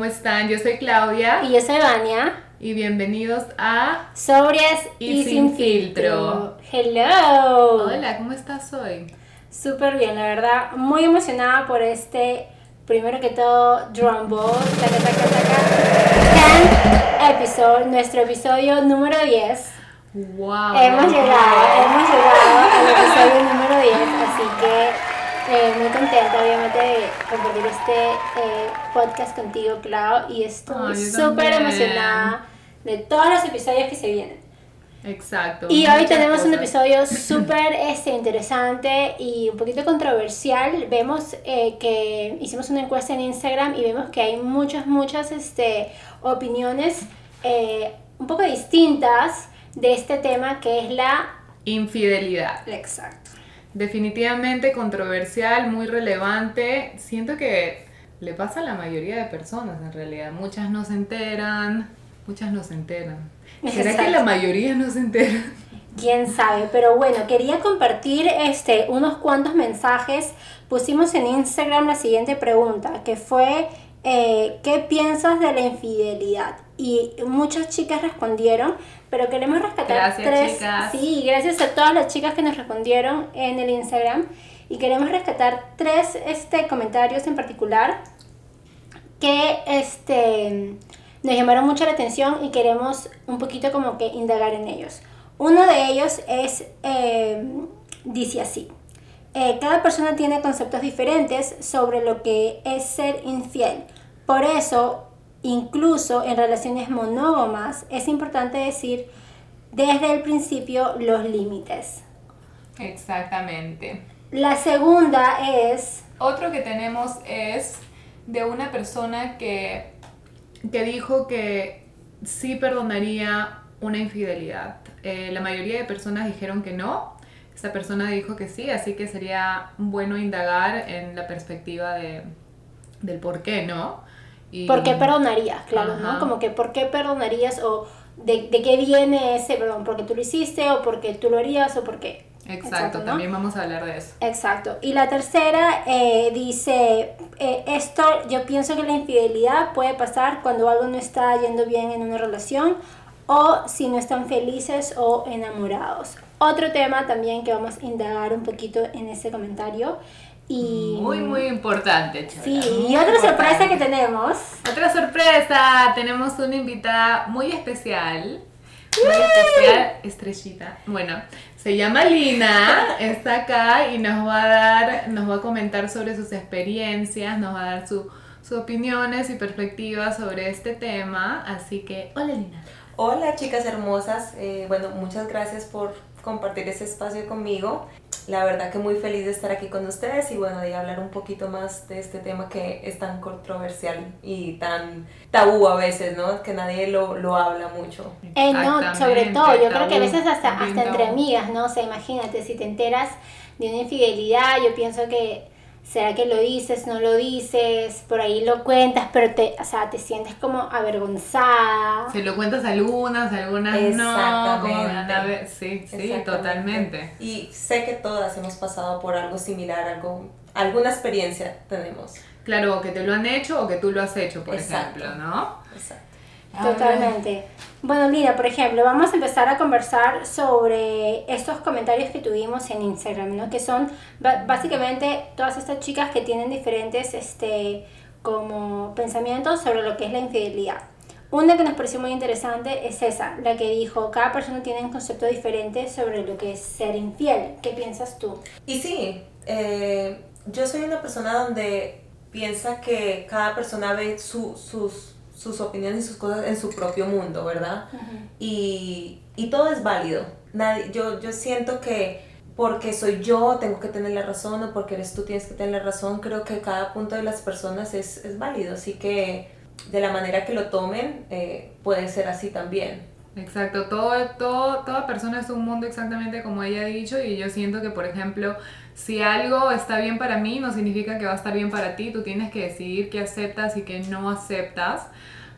¿Cómo están? Yo soy Claudia. Y yo soy Vania. Y bienvenidos a Sobrias y, sin, filtro. Hello. Hola, ¿cómo estás hoy? Súper bien, la verdad. Muy emocionada por este, primero que todo, drum ball. Taca, taca, taca. episode, nuestro episodio número 10. Wow. Hemos llegado, hemos llegado al episodio número 10, así que eh, muy contenta, obviamente, de compartir este eh, podcast contigo, Clau, y estoy súper emocionada de todos los episodios que se vienen. Exacto. Y hoy tenemos un episodio súper este, interesante y un poquito controversial. Vemos eh, que hicimos una encuesta en Instagram y vemos que hay muchas, muchas este, opiniones un poco distintas de este tema que es la infidelidad. Exacto definitivamente controversial, muy relevante. Siento que le pasa a la mayoría de personas en realidad. Muchas no se enteran, muchas no se enteran. ¿Será que la mayoría no se entera? Quién sabe, pero bueno, quería compartir este unos cuantos mensajes. Pusimos en Instagram la siguiente pregunta, que fue eh, ¿qué piensas de la infidelidad? Y muchas chicas respondieron, pero queremos rescatar tres. Sí, gracias a todas las chicas que nos respondieron en el Instagram. Y queremos rescatar tres este, comentarios en particular que este, nos llamaron mucho la atención y queremos un poquito como que indagar en ellos. Uno de ellos es, eh, dice así, eh, cada persona tiene conceptos diferentes sobre lo que es ser infiel. Por eso, incluso en relaciones monógamas, es importante decir desde el principio los límites. Exactamente. La segunda es... Otro que tenemos es de una persona que, que dijo que sí perdonaría una infidelidad. Eh, la mayoría de personas dijeron que no, esa persona dijo que sí, así que sería bueno indagar en la perspectiva de, del por qué no. Y... ¿Por qué perdonarías? Claro, ¿no? Como que ¿por qué perdonarías o de, de, qué viene ese perdón? ¿Porque tú lo hiciste o porque tú lo harías o por qué? Exacto, también vamos a hablar de eso. Exacto. Y la tercera eh, dice, eh, esto yo pienso que la infidelidad puede pasar cuando algo no está yendo bien en una relación o si no están felices o enamorados. Otro tema también que vamos a indagar un poquito en ese comentario. Y, muy, muy importante, Sí, y otra sorpresa que tenemos. Otra sorpresa, tenemos una invitada muy especial. Muy especial, estrellita. Bueno, se llama Lina, está acá y nos va a dar, nos va a comentar sobre sus experiencias, nos va a dar sus opiniones y perspectivas sobre este tema. Así que, hola Lina. Hola chicas hermosas, eh, bueno, muchas gracias por compartir ese espacio conmigo. La verdad que muy feliz de estar aquí con ustedes y bueno, de hablar un poquito más de este tema que es tan controversial y tan tabú a veces, ¿no? Que nadie lo, lo habla mucho. Eh, no, sobre todo, yo creo que a veces hasta, hasta entre amigas, ¿no? O sea, imagínate, si te enteras de una infidelidad, yo pienso que ¿Será que lo dices, no lo dices? Por ahí lo cuentas, pero te, o sea, te sientes como avergonzada. Se lo cuentas a algunas, a algunas no. sí, sí, totalmente. Y sé que todas hemos pasado por algo similar, algo, alguna experiencia tenemos. Claro, o que te lo han hecho o que tú lo has hecho, por ejemplo, ¿no? Exacto. Totalmente. Bueno, mira, por ejemplo, vamos a empezar a conversar sobre estos comentarios que tuvimos en Instagram, ¿no? Que son básicamente todas estas chicas que tienen diferentes, este, como pensamientos sobre lo que es la infidelidad. Una que nos pareció muy interesante es esa, la que dijo, cada persona tiene un concepto diferente sobre lo que es ser infiel. ¿Qué piensas tú? Y sí, eh, yo soy una persona donde piensa que cada persona ve sus sus opiniones y sus cosas en su propio mundo, ¿verdad? y, y, todo es válido. Nadie, yo, yo siento que porque soy yo tengo que tener la razón o porque eres tú tienes que tener la razón, creo que cada punto de las personas es, es válido, así que de la manera que lo tomen eh, puede ser así también. Exacto, todo, todo, toda persona es un mundo exactamente como ella ha dicho y yo siento que, por ejemplo, si algo está bien para mí, no significa que va a estar bien para ti, tú tienes que decidir qué aceptas y qué no aceptas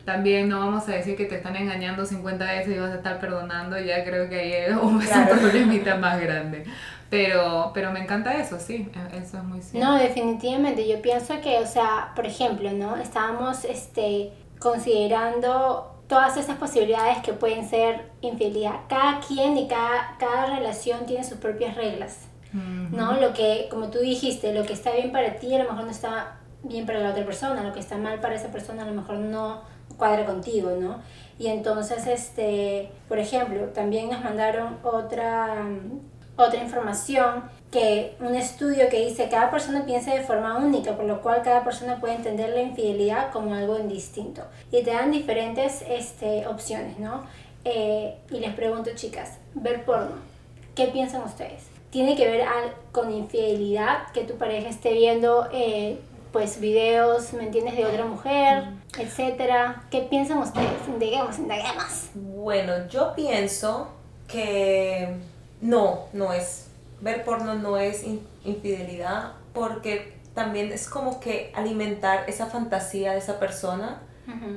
también no vamos a decir que te están engañando 50 veces y vas a estar perdonando, ya creo que ahí es un, Claro. problemita más grande. Pero, pero me encanta eso, sí, e- eso es muy cierto. No, definitivamente. Yo pienso que, o sea, por ejemplo, ¿no? Estábamos este, considerando todas esas posibilidades que pueden ser infidelidad. Cada quien y cada, cada relación tiene sus propias reglas, ¿no? Lo que, como tú dijiste, lo que está bien para ti a lo mejor no está bien para la otra persona, lo que está mal para esa persona a lo mejor no cuadra contigo, ¿no? Y entonces, este, por ejemplo, también nos mandaron otra, otra información que un estudio que dice cada persona piensa de forma única, por lo cual cada persona puede entender la infidelidad como algo indistinto. Y te dan diferentes este, opciones, ¿no? Eh, y les pregunto, chicas, ver porno, ¿qué piensan ustedes? ¿Tiene que ver al- con infidelidad, que tu pareja esté viendo eh, pues videos, ¿me entiendes?, de otra mujer, etcétera? ¿Qué piensan ustedes? Indaguemos, indaguemos. Bueno, yo pienso que no, no es. Ver porno no es in- infidelidad porque también es como que alimentar esa fantasía de esa persona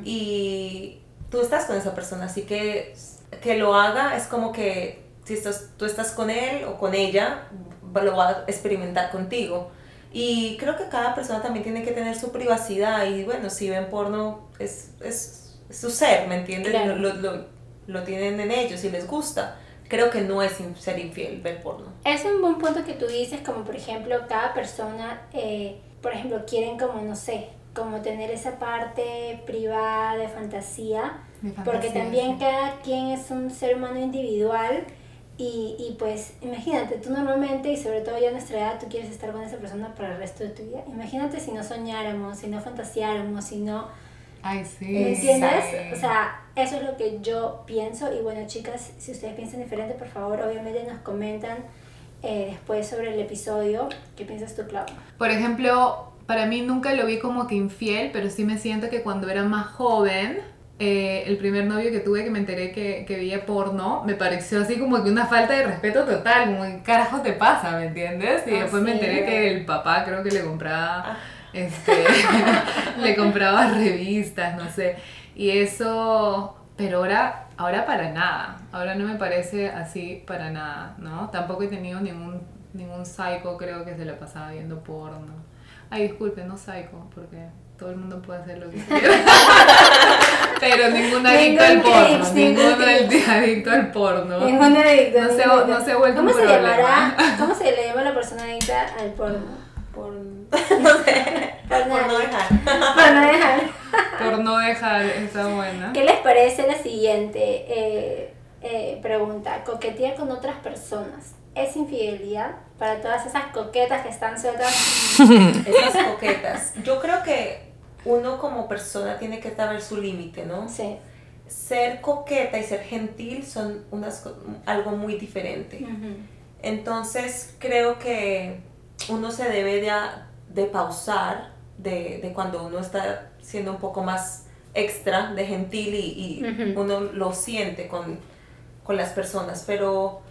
y tú estás con esa persona, así que que lo haga es como que si estás, tú estás con él o con ella, lo va a experimentar contigo. Y creo que cada persona también tiene que tener su privacidad y bueno, si ven porno es, es, es su ser, ¿me entiendes? Claro. Lo, lo, lo tienen en ellos y les gusta. Creo que no es in- ser infiel ver porno. Es un buen punto que tú dices, como por ejemplo, cada persona, eh, por ejemplo, quieren como, no sé, como tener esa parte privada de fantasía, De porque fantasía, también sí. cada quien es un ser humano individual y, y pues imagínate, tú normalmente y sobre todo ya a nuestra edad, tú quieres estar con esa persona para el resto de tu vida. Imagínate si no soñáramos, si no fantaseáramos, si no... Ay, sí. ¿Me entiendes? sí. O sea, eso es lo que yo pienso. Y bueno, chicas, si ustedes piensan diferente, por favor, obviamente nos comentan eh, después sobre el episodio. ¿Qué piensas tú, Clau? Por ejemplo, para mí nunca lo vi como que infiel, pero sí me siento que cuando era más joven, eh, el primer novio que tuve que me enteré que, que veía porno, me pareció así como que una falta de respeto total, como ¿qué carajo te pasa? ¿Me entiendes? Y Ah, después me enteré que el papá creo que le compraba, Ah. este, le compraba revistas, no sé. Y eso, pero ahora, ahora para nada, ahora no me parece así para nada, ¿no? Tampoco he tenido ningún, ningún psycho creo que se la pasaba viendo porno. Ay, disculpe, no psycho, porque todo el mundo puede hacer lo que quiera. Pero ningún adicto al Ningún porno, ningún ningún adicto al porno. Ninguna adicta, No se- no se ha vuelto ¿Cómo un se problema. llamará? ¿Cómo se le llama a la persona adicta al porno? Por, no sé, Por por no dejar. No dejar. Por no dejar esa buena. ¿Qué les parece la siguiente eh, eh, pregunta? Coquetear con otras personas. ¿Es infidelidad para todas esas coquetas que están sueltas? Esas coquetas. Yo creo que uno como persona tiene que saber su límite, ¿no? Sí. Ser coqueta y ser gentil son unas, algo muy diferente. Entonces creo que uno se debe de, de pausar de, de cuando uno está siendo un poco más extra de gentil y, uno lo siente con, con las personas, pero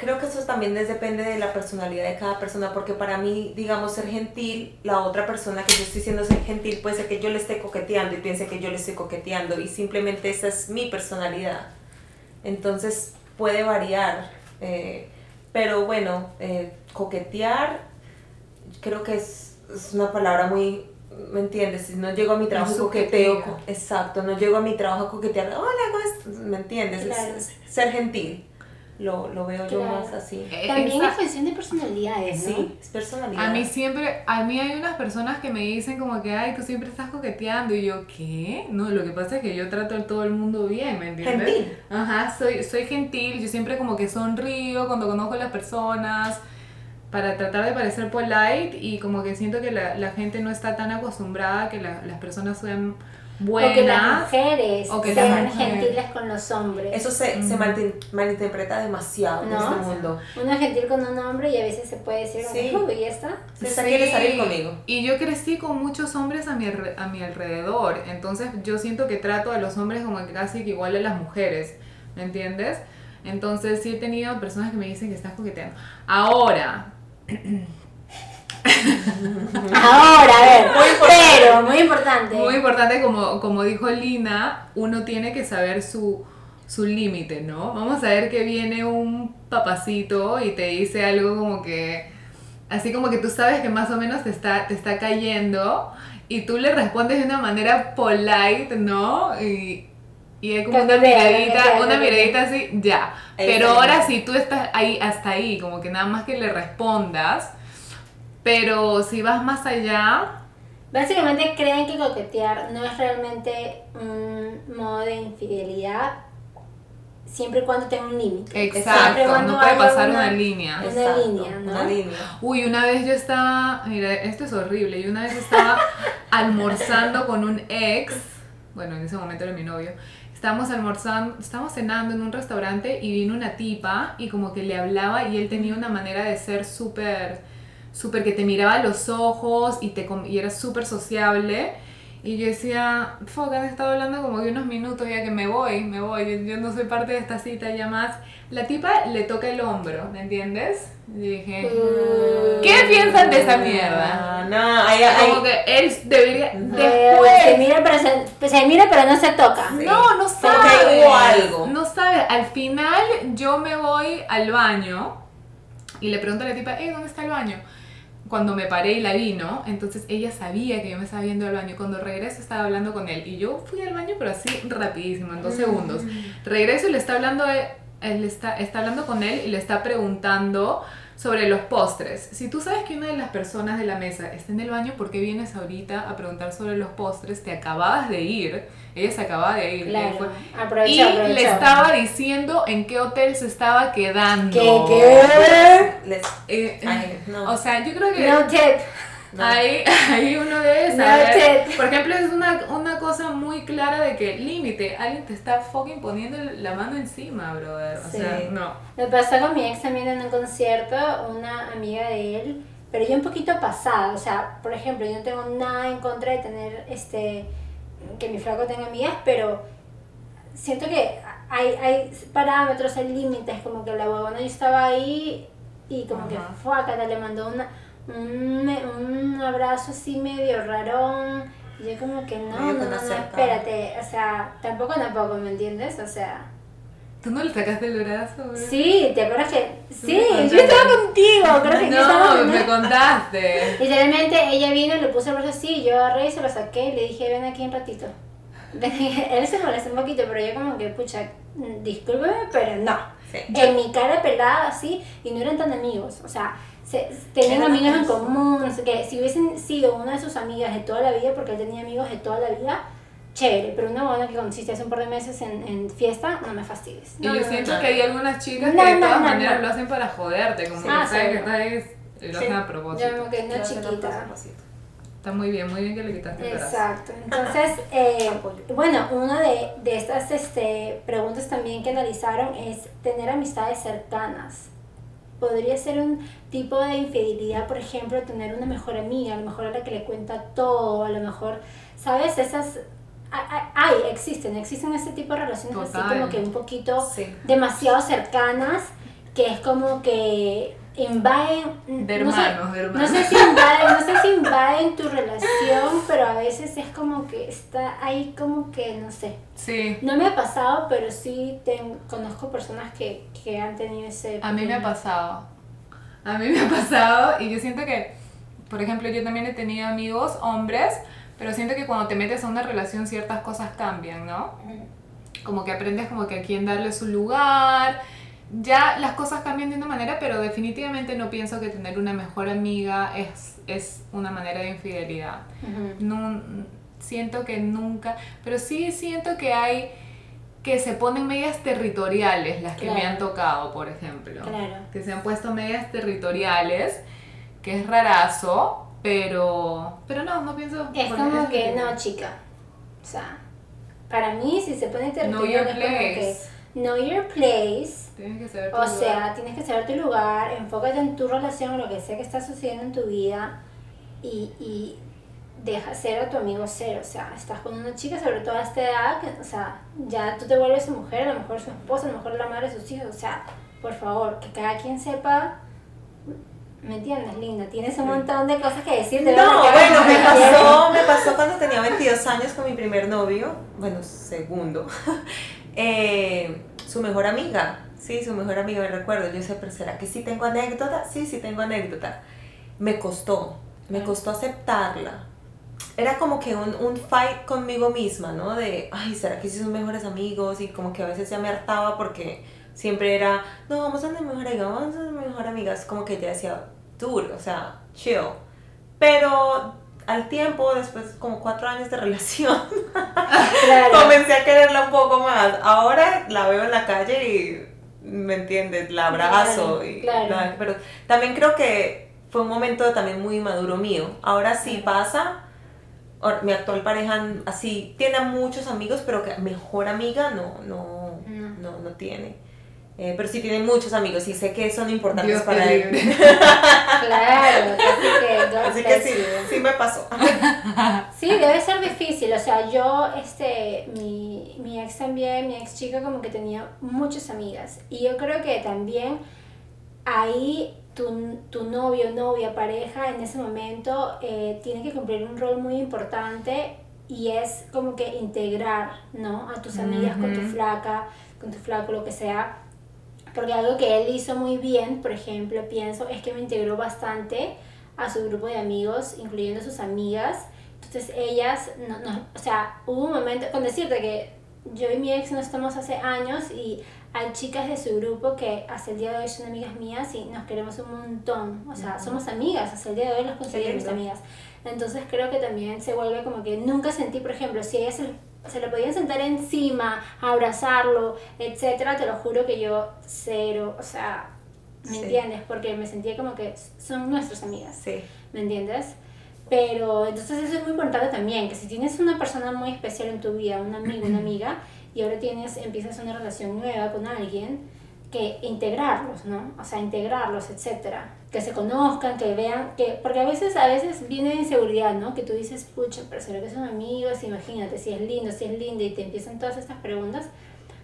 creo que eso también es- depende de la personalidad de cada persona, porque para mí, digamos, ser gentil, la otra persona que yo estoy siendo ser gentil puede ser que yo le esté coqueteando y piense que yo le estoy coqueteando y simplemente esa es mi personalidad. Entonces puede variar, eh, pero bueno, eh, coquetear creo que es, es una palabra muy, ¿me entiendes? Si no llego a mi trabajo coqueteo, co- exacto, no llego a mi trabajo a coquetear, hola, ¿cómo estás? ¿Me entiendes? Es- Claro. es ser gentil, lo, lo veo yo más así. Eh, También es cuestión de personalidades, ¿no? Sí, es personalidad. A mí siempre, a mí hay unas personas que me dicen como que, ay, tú siempre estás coqueteando y yo, ¿qué? No, lo que pasa es que yo trato a todo el mundo bien, ¿me entiendes? Gentil. Ajá, soy, soy gentil, yo siempre como que sonrío cuando conozco a las personas para tratar de parecer polite y como que siento que la, la gente no está tan acostumbrada a que la- las personas sean O que las buenas. mujeres o que las sean mujeres. gentiles con los hombres. Eso se, se malin- malinterpreta demasiado en No. este mundo. Uno es gentil con un hombre y a veces se puede decir, Sí. ¿y esta? César quiere salir conmigo. Y yo crecí con muchos hombres a mi, a mi alrededor, entonces yo siento que trato a los hombres como casi que igual a las mujeres, ¿me entiendes? Entonces sí he tenido personas que me dicen que estás coqueteando. Ahora, Ahora, a ver, pero, muy importante. Muy importante, como, como dijo Lina, uno tiene que saber su, su límite, ¿no? Vamos a ver que viene un papacito y te dice algo como que, así como que tú sabes que más o menos te está, te está cayendo y tú le respondes de una manera polite, ¿no? Y, y hay como Que una miradita, una miradita así, ya. Pero ahora si tú estás ahí, hasta ahí, como que nada más que le respondas, pero si vas más allá, Básicamente creen que coquetear no es realmente un modo de infidelidad siempre y cuando tenga un límite. Exacto, cuando no puede pasar una- una línea. Una Exacto, línea, ¿no? Una línea. Uy, una vez yo estaba, mira, esto es horrible, yo una vez estaba almorzando con un ex, bueno, en ese momento era mi novio, estábamos almorzando, estábamos cenando en un restaurante y vino una tipa y como que le hablaba y él tenía una manera de ser súper, súper que te miraba a los ojos y, te, y era súper sociable. Y yo decía, fuck, han estado hablando como de unos minutos ya que me voy, me voy, yo, yo no soy parte de esta cita ya más. La tipa le toca el hombro, ¿me entiendes? Y dije, Mm. ¿qué piensan de esa mierda? No, ahí, ahí. Como que él debería... Eh, Después... se mira, pero se, pues, se mira pero no se toca. Sí. No, no que hubo algo. No sabes. Al final yo me voy al baño y le pregunto a la tipa, hey, ¿dónde está el baño? Cuando me paré y la vi, ¿no? Entonces ella sabía que yo me estaba yendo al baño. Cuando regreso estaba hablando con él. Y yo fui al baño, pero así rapidísimo, en dos segundos. Regreso y le está hablando, de- él está, está hablando con él y le está preguntando sobre los postres. Si tú sabes que una de las personas de la mesa está en el baño, ¿por qué vienes ahorita a preguntar sobre los postres? Te acababas de ir. Ella se acababa de ir. Claro, fue- y le estaba diciendo en qué hotel se estaba quedando. ¿Qué, qué? Les- Eh, Ay, no. O sea, yo creo que No tip. No. ahí, ahí uno No saber. tip. Por ejemplo, es una, una cosa muy clara de que límite, alguien te está fucking poniendo la mano encima, brother. O Sí. sea, no. Me pasó con mi ex también en un concierto, una amiga de él, pero yo un poquito pasada, o sea, por ejemplo, yo no tengo nada en contra de tener, este, que mi flaco tenga amigas, pero siento que hay, hay parámetros, hay límites, como que la huevona yo estaba ahí y como que Ajá. fuácata, le mandó una, un, un abrazo así medio rarón, y yo como que no, no, no, no, espérate, o sea, tampoco tampoco, ¿me entiendes? O sea... ¿Tú no le sacaste el brazo, bro? Sí, ¿te acuerdas que? Sí, yo estaba contigo, creo que No, me contaste. Literalmente ella vino y le puse el brazo así, yo agarré y se lo saqué y le dije, ven aquí un ratito. Él se molestó un poquito, pero yo como que, pucha, discúlpeme, pero no. Sí. En mi cara pelada así, y no eran tan amigos, o sea, se, tenían Eran amigos en común, no sé qué. Si hubiesen sido una de sus amigas de toda la vida, porque él tenía amigos de toda la vida, chévere, pero una buena que conociste hace un par de meses en, en fiesta, no me fastidies. Y No, yo no, siento no. que hay algunas chicas No, que de no, todas no, maneras no. lo hacen para joderte, como Sí. que Ah, sabes que seguro. estás y lo Sí. hacen a Yo propósito. como que no chiquita. Está muy bien, muy bien que le quitaste el brazo. Exacto. Entonces, eh, bueno, una de, de estas este, preguntas también que analizaron es tener amistades cercanas. Podría ser un tipo de infidelidad, por ejemplo, tener una mejor amiga, a lo mejor a la que le cuenta todo, a lo mejor, ¿sabes? Esas... hay- existen, existen ese tipo de relaciones así como que un poquito Sí. demasiado cercanas, que es como que invaden... De no sé- hermanos, de no hermanos. sé, si invaden, no sé si invaden tu relación, pero a veces es como que está ahí como que, no sé. Sí. No me ha pasado, pero sí conozco personas que, que han tenido ese... A mí me ha pasado. A mí me ha pasado y yo siento que, por ejemplo, yo también he tenido amigos hombres, pero siento que cuando te metes a una relación ciertas cosas cambian, ¿no? Como que aprendes como que a quién darle su lugar. Ya las cosas cambian de una manera, pero definitivamente no pienso que tener una mejor amiga es, es una manera de infidelidad. Ujú. No, siento que nunca, pero sí siento que hay que se ponen medias territoriales las que me han tocado, por ejemplo. Claro. Que se han puesto medias territoriales, que es rarazo, pero pero no, no pienso Es como que, no, chica. O sea, para mí, si se pone territorial, your es como que... Know your place. Tienes que saber tu O lugar. sea, tienes que saber tu lugar, enfócate en tu relación, lo que sea que está sucediendo en tu vida y, y deja ser a tu amigo ser. O sea, estás con una chica, sobre todo a esta edad, que, o sea, ya tú te vuelves su mujer, a lo mejor su esposa, a lo mejor la madre de sus hijos. O sea, por favor, que cada quien sepa ¿Me entiendes, Linda? Tienes un montón de cosas que decir. No, bueno, me pasó, me pasó cuando tenía 22 años con mi primer novio, bueno, segundo, eh, su mejor amiga, sí, su mejor amiga, me recuerdo. Yo sé, pero ¿será que sí tengo anécdota? Sí, sí tengo anécdota. Me costó, me costó aceptarla. Era como que un, un fight conmigo misma, ¿no? De, ay, ¿será que sí son mejores amigos? Y como que a veces ya me hartaba porque siempre era, no, vamos a ser mejor amiga, vamos a ser mejor amigas. Como que ya decía, duro, o sea, chill. Pero al tiempo, después como cuatro años de relación, comencé a quererla un poco más. Ahora la veo en la calle y, ¿me entiendes? La abrazo. y, pero también creo que fue un momento también muy maduro mío. Ahora sí pasa, mi actual pareja así tiene muchos amigos, pero que mejor amiga no, no, no, no tiene. Eh, pero sí tiene muchos amigos y sé que son importantes para él. claro, así que, sí, sí me pasó. sí, debe ser difícil. O sea, yo, este, mi, mi ex también, mi ex chica como que tenía muchas amigas. Y yo creo que también ahí tu, tu novio, novia, pareja en ese momento eh, tiene que cumplir un rol muy importante y es como que integrar, ¿no? A tus amigas con tu flaca, con tu flaco, lo que sea porque algo que él hizo muy bien, por ejemplo, pienso, es que me integró bastante a su grupo de amigos, incluyendo sus amigas. Entonces ellas, no, no, o sea, hubo un momento, con decirte que yo y mi ex no estamos hace años y hay chicas de su grupo que hasta el día de hoy son amigas mías y nos queremos un montón. O sea, somos amigas, hasta el día de hoy las considero mis amigas. Entonces creo que también se vuelve como que nunca sentí, por ejemplo, si ellas se se le podían sentar encima, abrazarlo, etcétera, te lo juro que yo cero, o sea, ¿me entiendes? Porque me sentía como que son nuestras amigas, sí. ¿me entiendes? Pero entonces eso es muy importante también, que si tienes una persona muy especial en tu vida, un amigo, una amiga, y ahora tienes, empiezas una relación nueva con alguien, que integrarlos, ¿no? O sea, integrarlos, etcétera. Que se conozcan, que vean, que porque a veces a veces viene inseguridad, ¿no? Que tú dices, pucha, pero será que son amigos, imagínate, si es lindo, si es linda y te empiezan todas estas preguntas,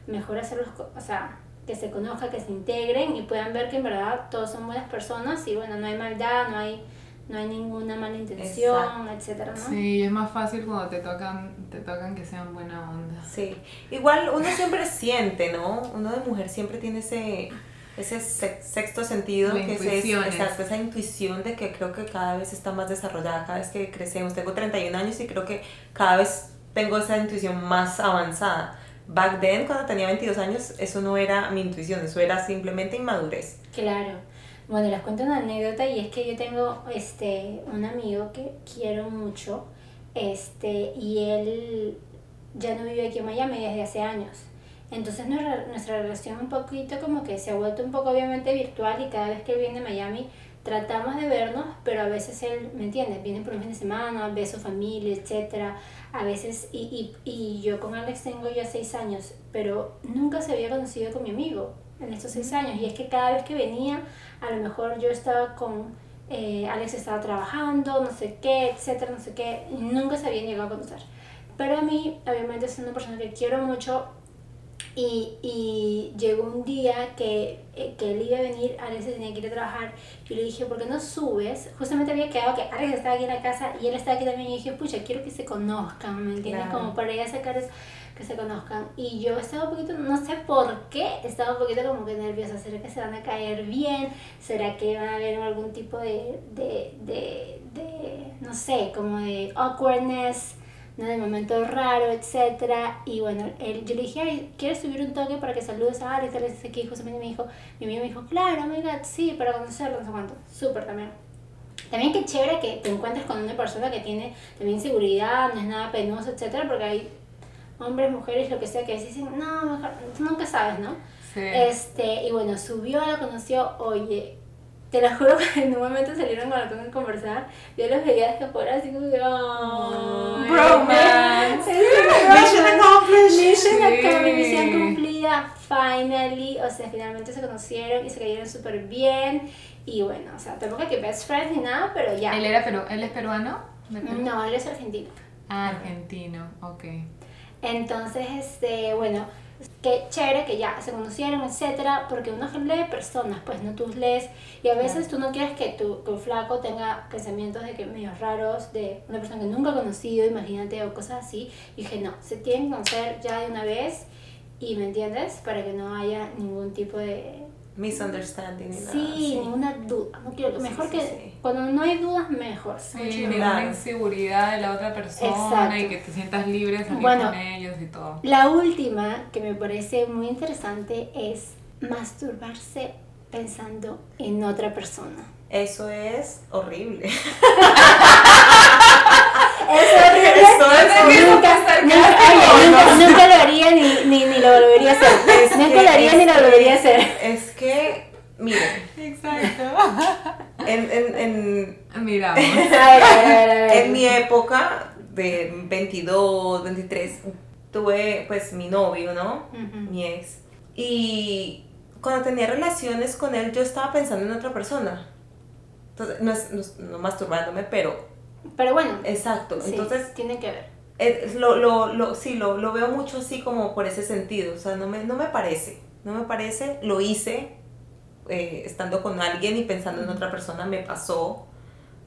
mejor hacerlos, o sea, que se conozcan, que se integren y puedan ver que en verdad todos son buenas personas y bueno, no hay maldad, no hay no hay ninguna mala intención, etcétera, ¿no? Sí, es más fácil cuando te tocan, te tocan que sean buena onda. Sí, igual uno siempre siente, ¿no? Uno de mujer siempre tiene ese, ese sexto sentido, que es, exacto, esa intuición de que creo que cada vez está más desarrollada, cada vez que crecemos. Tengo 31 años y creo que cada vez tengo esa intuición más avanzada. Back then, cuando tenía 22 años, eso no era mi intuición, eso era simplemente inmadurez. Claro. Bueno, les cuento una anécdota y es que yo tengo este, un amigo que quiero mucho este, y él ya no vive aquí en Miami desde hace años. Entonces nuestra, nuestra relación un poquito como que se ha vuelto un poco obviamente virtual y cada vez que él viene a Miami tratamos de vernos, pero a veces él, ¿me entiendes? Viene por un fin de semana, ve a su familia, etc. A veces, y, y, y yo con Alex tengo ya seis años, pero nunca se había conocido con mi amigo en estos seis años. Y es que cada vez que venía, a lo mejor yo estaba con, eh, Alex estaba trabajando, no sé qué, etcétera, no sé qué, y nunca se habían llegado a conocer. Pero a mí, obviamente, es una persona que quiero mucho. Y, y llegó un día que, eh, que él iba a venir, Alex tenía que ir a trabajar. Yo le dije, ¿por qué no subes? Justamente había quedado que Alex estaba aquí en la casa y él estaba aquí también. Y dije, pucha, quiero que se conozcan, ¿me entiendes? Como para ir a sacar eso que se conozcan. Y yo estaba un poquito, no sé por qué, estaba un poquito como que nerviosa. ¿Será que se van a caer bien? ¿Será que van a haber algún tipo de, de, de, de no sé, como de awkwardness? ¿No? de momento raro, etcétera y bueno, él, yo le dije, Ay, ¿quieres subir un toque para que saludes a Alex? Alex aquí, justamente me dijo, mi amigo me dijo, claro, oh my god, sí, para conocerlo, no sé cuánto, súper también. También qué chévere que te encuentres con una persona que tiene también seguridad, no es nada penoso, etcétera, porque hay hombres, mujeres, lo que sea, que dicen, no, mejor, tú nunca sabes, ¿no? Sí. Este, y bueno, subió, la conoció, oye, te lo juro que en un momento salieron con la a conversar, yo los veía desde afuera así como que, oh, bromance, mission accomplished, mission accomplished, misión cumplida, finally, o sea, finalmente se conocieron y se cayeron súper bien, y bueno, o sea, tampoco que best friends ni nada, pero ya. ¿Él, era peru ¿Él es peruano? No, él es argentino. Ah, argentino, ok. Entonces, este, bueno, que chévere que ya se conocieron, etcétera, porque uno lee personas, pues no tú lees. Y a veces tú no quieres que tu, tu flaco tenga pensamientos de que medio raros de una persona que nunca ha conocido, imagínate o cosas así. Y dije, no, se tienen que conocer ya de una vez y me entiendes para que no haya ningún tipo de Misunderstanding ni nada. sí, ninguna duda. No quiero, Sí, mejor sí, que sí. cuando no hay dudas mejor. Sí, ninguna. Claro. inseguridad de la otra persona Exacto. y que te sientas libre de salir Bueno. con ellos y todo. La última que me parece muy interesante es masturbarse pensando en otra persona. Eso es horrible. Es horrible. Eso es horrible. Nunca, nunca, oye, nunca, nunca lo haría ni, ni, ni lo volvería a hacer. Es nunca que- lo haría ni lo volvería a hacer. Es que, miren, Exacto. en, en, en, Miramos. A ver, a ver, a ver, a ver. en mi época de 22, 23, tuve pues mi novio, ¿no? Ujú. Mi ex. Y cuando tenía relaciones con él, yo estaba pensando en otra persona. Entonces, no es no, es- no masturbándome, pero Pero bueno, exacto. sí, Entonces, tiene que ver. Eh, lo, lo, lo, sí, lo, lo veo mucho así como por ese sentido, o sea, no me, no me parece, no me parece, lo hice eh, estando con alguien y pensando en otra persona, me pasó,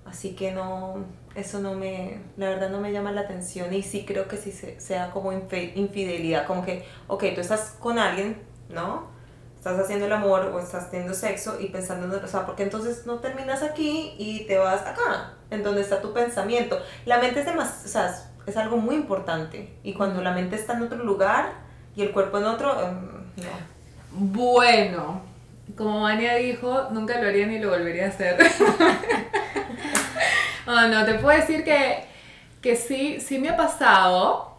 así que no, eso no me, la verdad no me llama la atención y sí creo que sí se- sea como infidelidad, como que, ok, tú estás con alguien, ¿no? Estás haciendo el amor o estás teniendo sexo y pensando en o sea, porque entonces no terminas aquí y te vas acá, en donde está tu pensamiento. La mente es demasiado, o sea, es- algo muy importante. Y cuando la mente está en otro lugar y el cuerpo en otro, em, no. Bueno, como Vania dijo, nunca lo haría ni lo volvería a hacer. oh, no, te puedo decir que, que sí, sí me ha pasado,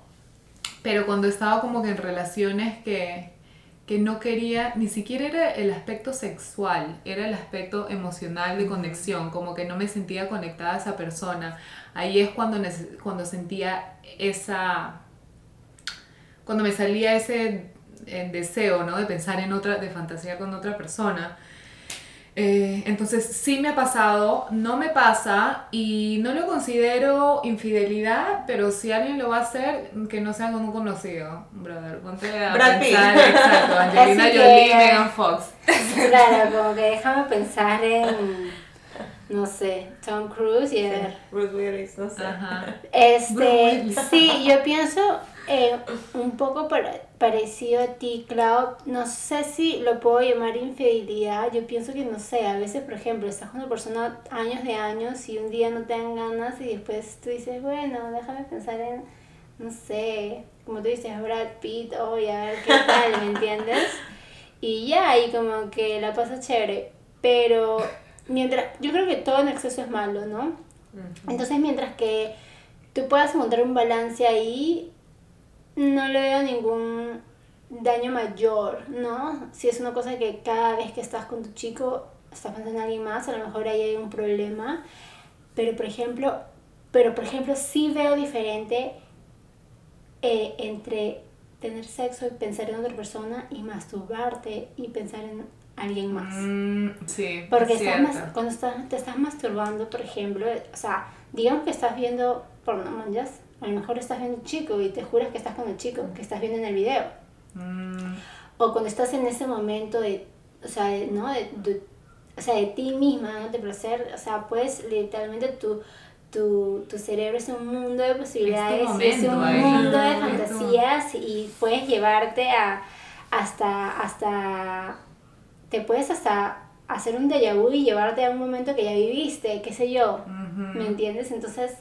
pero cuando estaba como que en relaciones que, que no quería, ni siquiera era el aspecto sexual, era el aspecto emocional de conexión, como que no me sentía conectada a esa persona. Ahí es cuando, cuando sentía esa, cuando me salía ese eh, deseo, ¿no? De pensar en otra, de fantasear con otra persona. Eh, entonces sí me ha pasado, no me pasa y no lo considero infidelidad, pero si alguien lo va a hacer, que no sea con un conocido, brother. Ponte a Brad Pitt. pensar, exacto, Angelina Así que- Jolie, Megan Fox. Claro, como que déjame pensar en, no sé, Tom Cruise y ver. Bruce Willis, no sé. Ajá. Este, Bruce. sí, yo pienso eh, un poco parecido a ti, Clau. No sé si lo puedo llamar infidelidad. Yo pienso que no sé. A veces, por ejemplo, estás con una persona años de años y un día no te dan ganas y después tú dices, bueno, déjame pensar en, no sé, como tú dices, Brad Pitt, oye, a ver qué tal, ¿me entiendes? Y ya, y como que la pasa chévere. Pero mientras, yo creo que todo en exceso es malo, ¿no? Entonces, mientras que tú puedas encontrar un balance ahí, no le veo ningún daño mayor, ¿no? Si es una cosa que cada vez que estás con tu chico estás pensando en alguien más, a lo mejor ahí hay un problema. Pero, por ejemplo, pero, por ejemplo sí veo diferente eh, entre tener sexo y pensar en otra persona y masturbarte y pensar en alguien más. Mm, sí, Porque es estás mas- cuando estás, te estás masturbando, por ejemplo, o sea, digamos que estás viendo porno, manjas, a lo mejor estás viendo un chico y te juras que estás con el chico que estás viendo en el video. Mm, O cuando estás en ese momento de, o sea, de- ¿no? De, de- o sea, de ti misma, ¿no? De placer, o sea, puedes literalmente tu, tu, tu cerebro es un mundo de posibilidades, es momento un ahí, mundo de es fantasías y puedes llevarte a hasta, hasta, te puedes hasta hacer un déjà vu y llevarte a un momento que ya viviste, qué sé yo, ujú. ¿me entiendes? Entonces,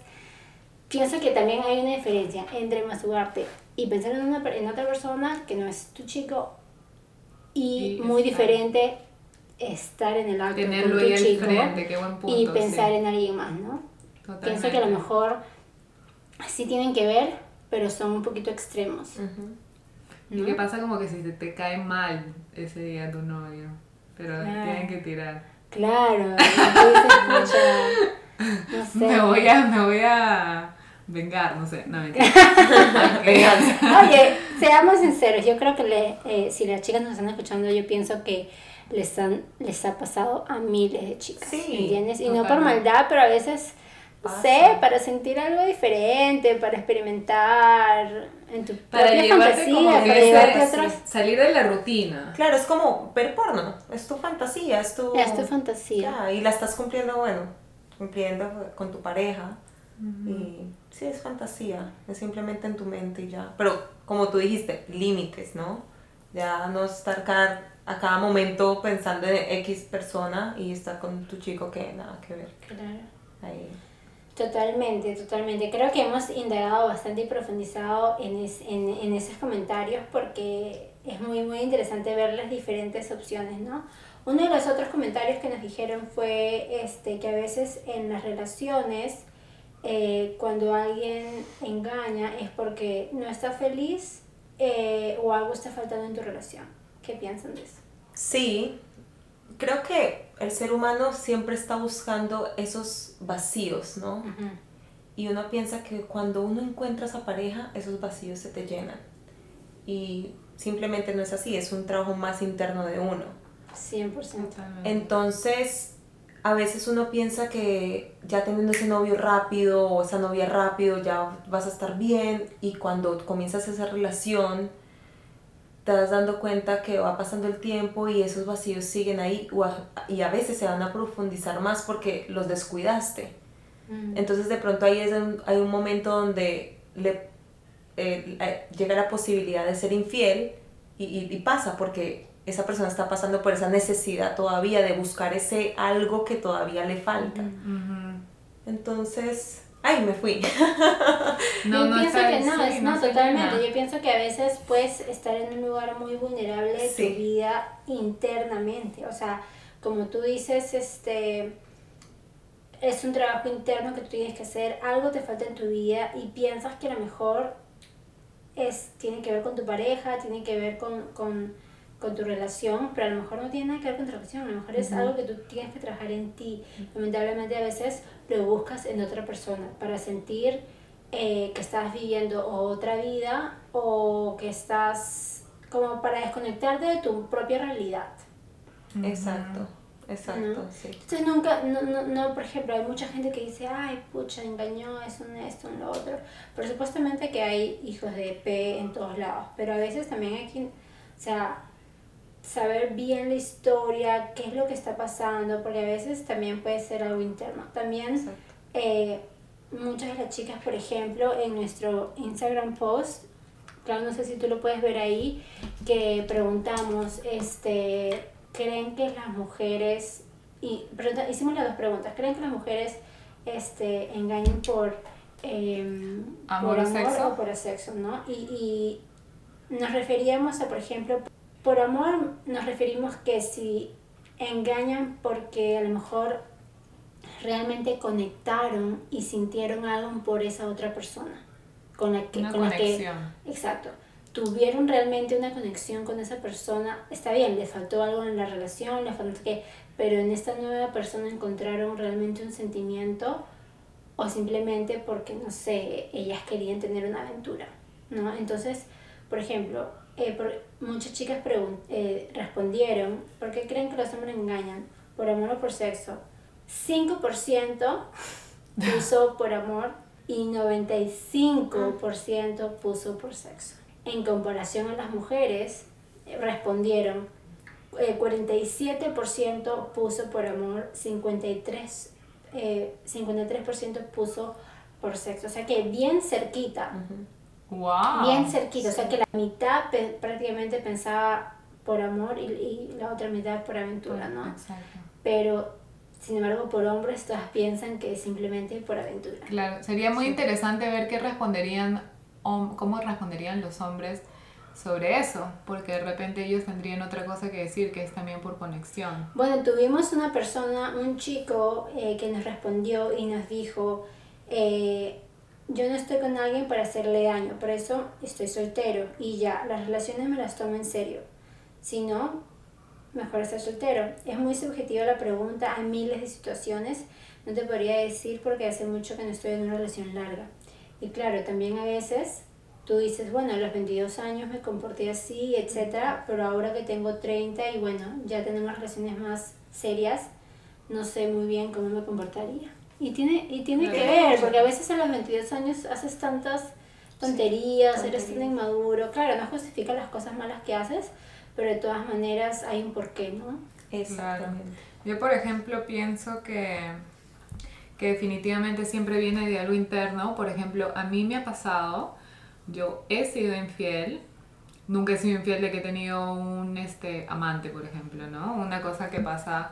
pienso que también hay una diferencia entre masturbarte y pensar en, una, en otra persona que no es tu chico y, Y muy estar- diferente estar en el acto Tenerlo con tu chico frente, qué buen punto. y pensar sí. en alguien más, ¿no? Totalmente. Pienso que a lo mejor sí tienen que ver, pero son un poquito extremos. Ujú. ¿Y ¿no? qué pasa como que si te, te cae mal ese día tu novio? Pero Claro. tienen que tirar. Claro, tú dices, "Pucha, no sé. Me voy a, me voy a vengar, no sé, no mentira. Oye, seamos sinceros, yo creo que le, eh, si las chicas nos están escuchando, yo pienso que les, han, les ha pasado a miles de chicas, Sí, ¿me entiendes? Y no por maldad, pero a veces pasa? sé, para sentir algo diferente, para experimentar en tu Para propia llevarte fantasía, como para que llevarte otros. salir de la rutina. Claro, es como ver porno, es tu fantasía, es tu... Es tu fantasía. Ya, y la estás cumpliendo, bueno, cumpliendo con tu pareja. Y sí, es fantasía, es simplemente en tu mente y ya. Pero como tú dijiste, límites, ¿no? Ya no estar cada- a cada momento pensando en X persona y estar con tu chico que nada que ver. Claro. Ahí. Totalmente, totalmente. Creo que hemos indagado bastante y profundizado en, es- en, en esos comentarios porque es muy, muy interesante ver las diferentes opciones, ¿no? Uno de los otros comentarios que nos dijeron fue este, que a veces en las relaciones, eh, cuando alguien engaña es porque no está feliz eh, o algo está faltando en tu relación. ¿Qué piensan de eso? Sí, creo que el ser humano siempre está buscando esos vacíos, ¿no? Y uno piensa que cuando uno encuentra esa pareja, esos vacíos se te llenan. Y simplemente no es así, es un trabajo más interno de uno. 100%. Totalmente. Entonces, a veces uno piensa que ya teniendo ese novio rápido o esa novia rápido ya vas a estar bien y cuando comienzas esa relación te das dando cuenta que va pasando el tiempo y esos vacíos siguen ahí y a veces se van a profundizar más porque los descuidaste. Mm. Entonces de pronto ahí es un, hay un momento donde le, eh, eh, llega la posibilidad de ser infiel y, y- y pasa porque esa persona está pasando por esa necesidad todavía de buscar ese algo que todavía le falta. Entonces, ay, me fui. No, yo no pienso que no, sí, es, no totalmente. Yo pienso que a veces puedes estar en un lugar muy vulnerable de Sí. tu vida internamente. O sea, como tú dices, este es un trabajo interno que tú tienes que hacer, algo te falta en tu vida y piensas que a lo mejor es, tiene que ver con tu pareja, tiene que ver con, con, con tu relación, pero a lo mejor no tiene nada que ver con tu relación, a lo mejor es algo que tú tienes que trabajar en ti. Lamentablemente a veces lo buscas en otra persona para sentir eh, que estás viviendo otra vida o que estás como para desconectarte de tu propia realidad. Exacto, exacto, ¿No? sí. Entonces nunca, no, no, no, por ejemplo, hay mucha gente que dice, ay, pucha, engañó, es un esto, un lo otro. Pero supuestamente que hay hijos de P en todos lados. Pero a veces también hay que, o sea, saber bien la historia, qué es lo que está pasando, porque a veces también puede ser algo interno. También eh, muchas de las chicas, por ejemplo, en nuestro Instagram post, claro, no sé si tú lo puedes ver ahí, que preguntamos, este, ¿creen que las mujeres, y pregunta- hicimos las dos preguntas, ¿creen que las mujeres este, engañan por, em, ¿Amor por o sexo? o por sexo, ¿no? Y, y nos referíamos a, por ejemplo, por amor nos referimos que si engañan porque a lo mejor realmente conectaron y sintieron algo por esa otra persona con la que Una con la que exacto. Tuvieron realmente una conexión con esa persona está bien le faltó algo en la relación le faltó que pero en esta nueva persona encontraron realmente un sentimiento o simplemente porque no sé ellas querían tener una aventura no entonces por ejemplo eh, por- muchas chicas eh, respondieron ¿por qué creen que los hombres engañan? ¿por amor o por sexo? 5% puso por amor y 95% puso por sexo. En comparación a las mujeres, eh, respondieron eh, 47% puso por amor, 53%, eh, 53% puso por sexo. O sea que bien cerquita, Wow. bien cerquita. O sea que la mitad pe- prácticamente pensaba por amor y, y la otra mitad por aventura, ¿no? Exacto. Pero, sin embargo, por hombres todas piensan que es simplemente por aventura. Claro, sería muy interesante ver qué responderían, cómo responderían los hombres sobre eso, porque de repente ellos tendrían otra cosa que decir, que es también por conexión. Bueno, tuvimos una persona, un chico eh, que nos respondió y nos dijo, eh, yo no estoy con alguien para hacerle daño, por eso estoy soltero y ya, las relaciones me las tomo en serio. Si no, mejor estar soltero. Es muy subjetiva la pregunta, hay miles de situaciones, no te podría decir porque hace mucho que no estoy en una relación larga. Y claro, también a veces tú dices, bueno, a los 22 años me comporté así, etcétera, pero ahora que tengo 30 y bueno, ya tenemos relaciones más serias, no sé muy bien cómo me comportaría. Y tiene, y tiene Claro. que ver, porque a veces a los 22 años haces tantas tonterías, eres tan inmaduro. Claro, no justifica las cosas malas que haces, pero de todas maneras hay un porqué, ¿no? Exactamente. Yo, por ejemplo, pienso que, que definitivamente siempre viene de algo interno. Por ejemplo, a mí me ha pasado, yo he sido infiel, nunca he sido infiel de que he tenido un este, amante, por ejemplo, ¿no? Una cosa que pasa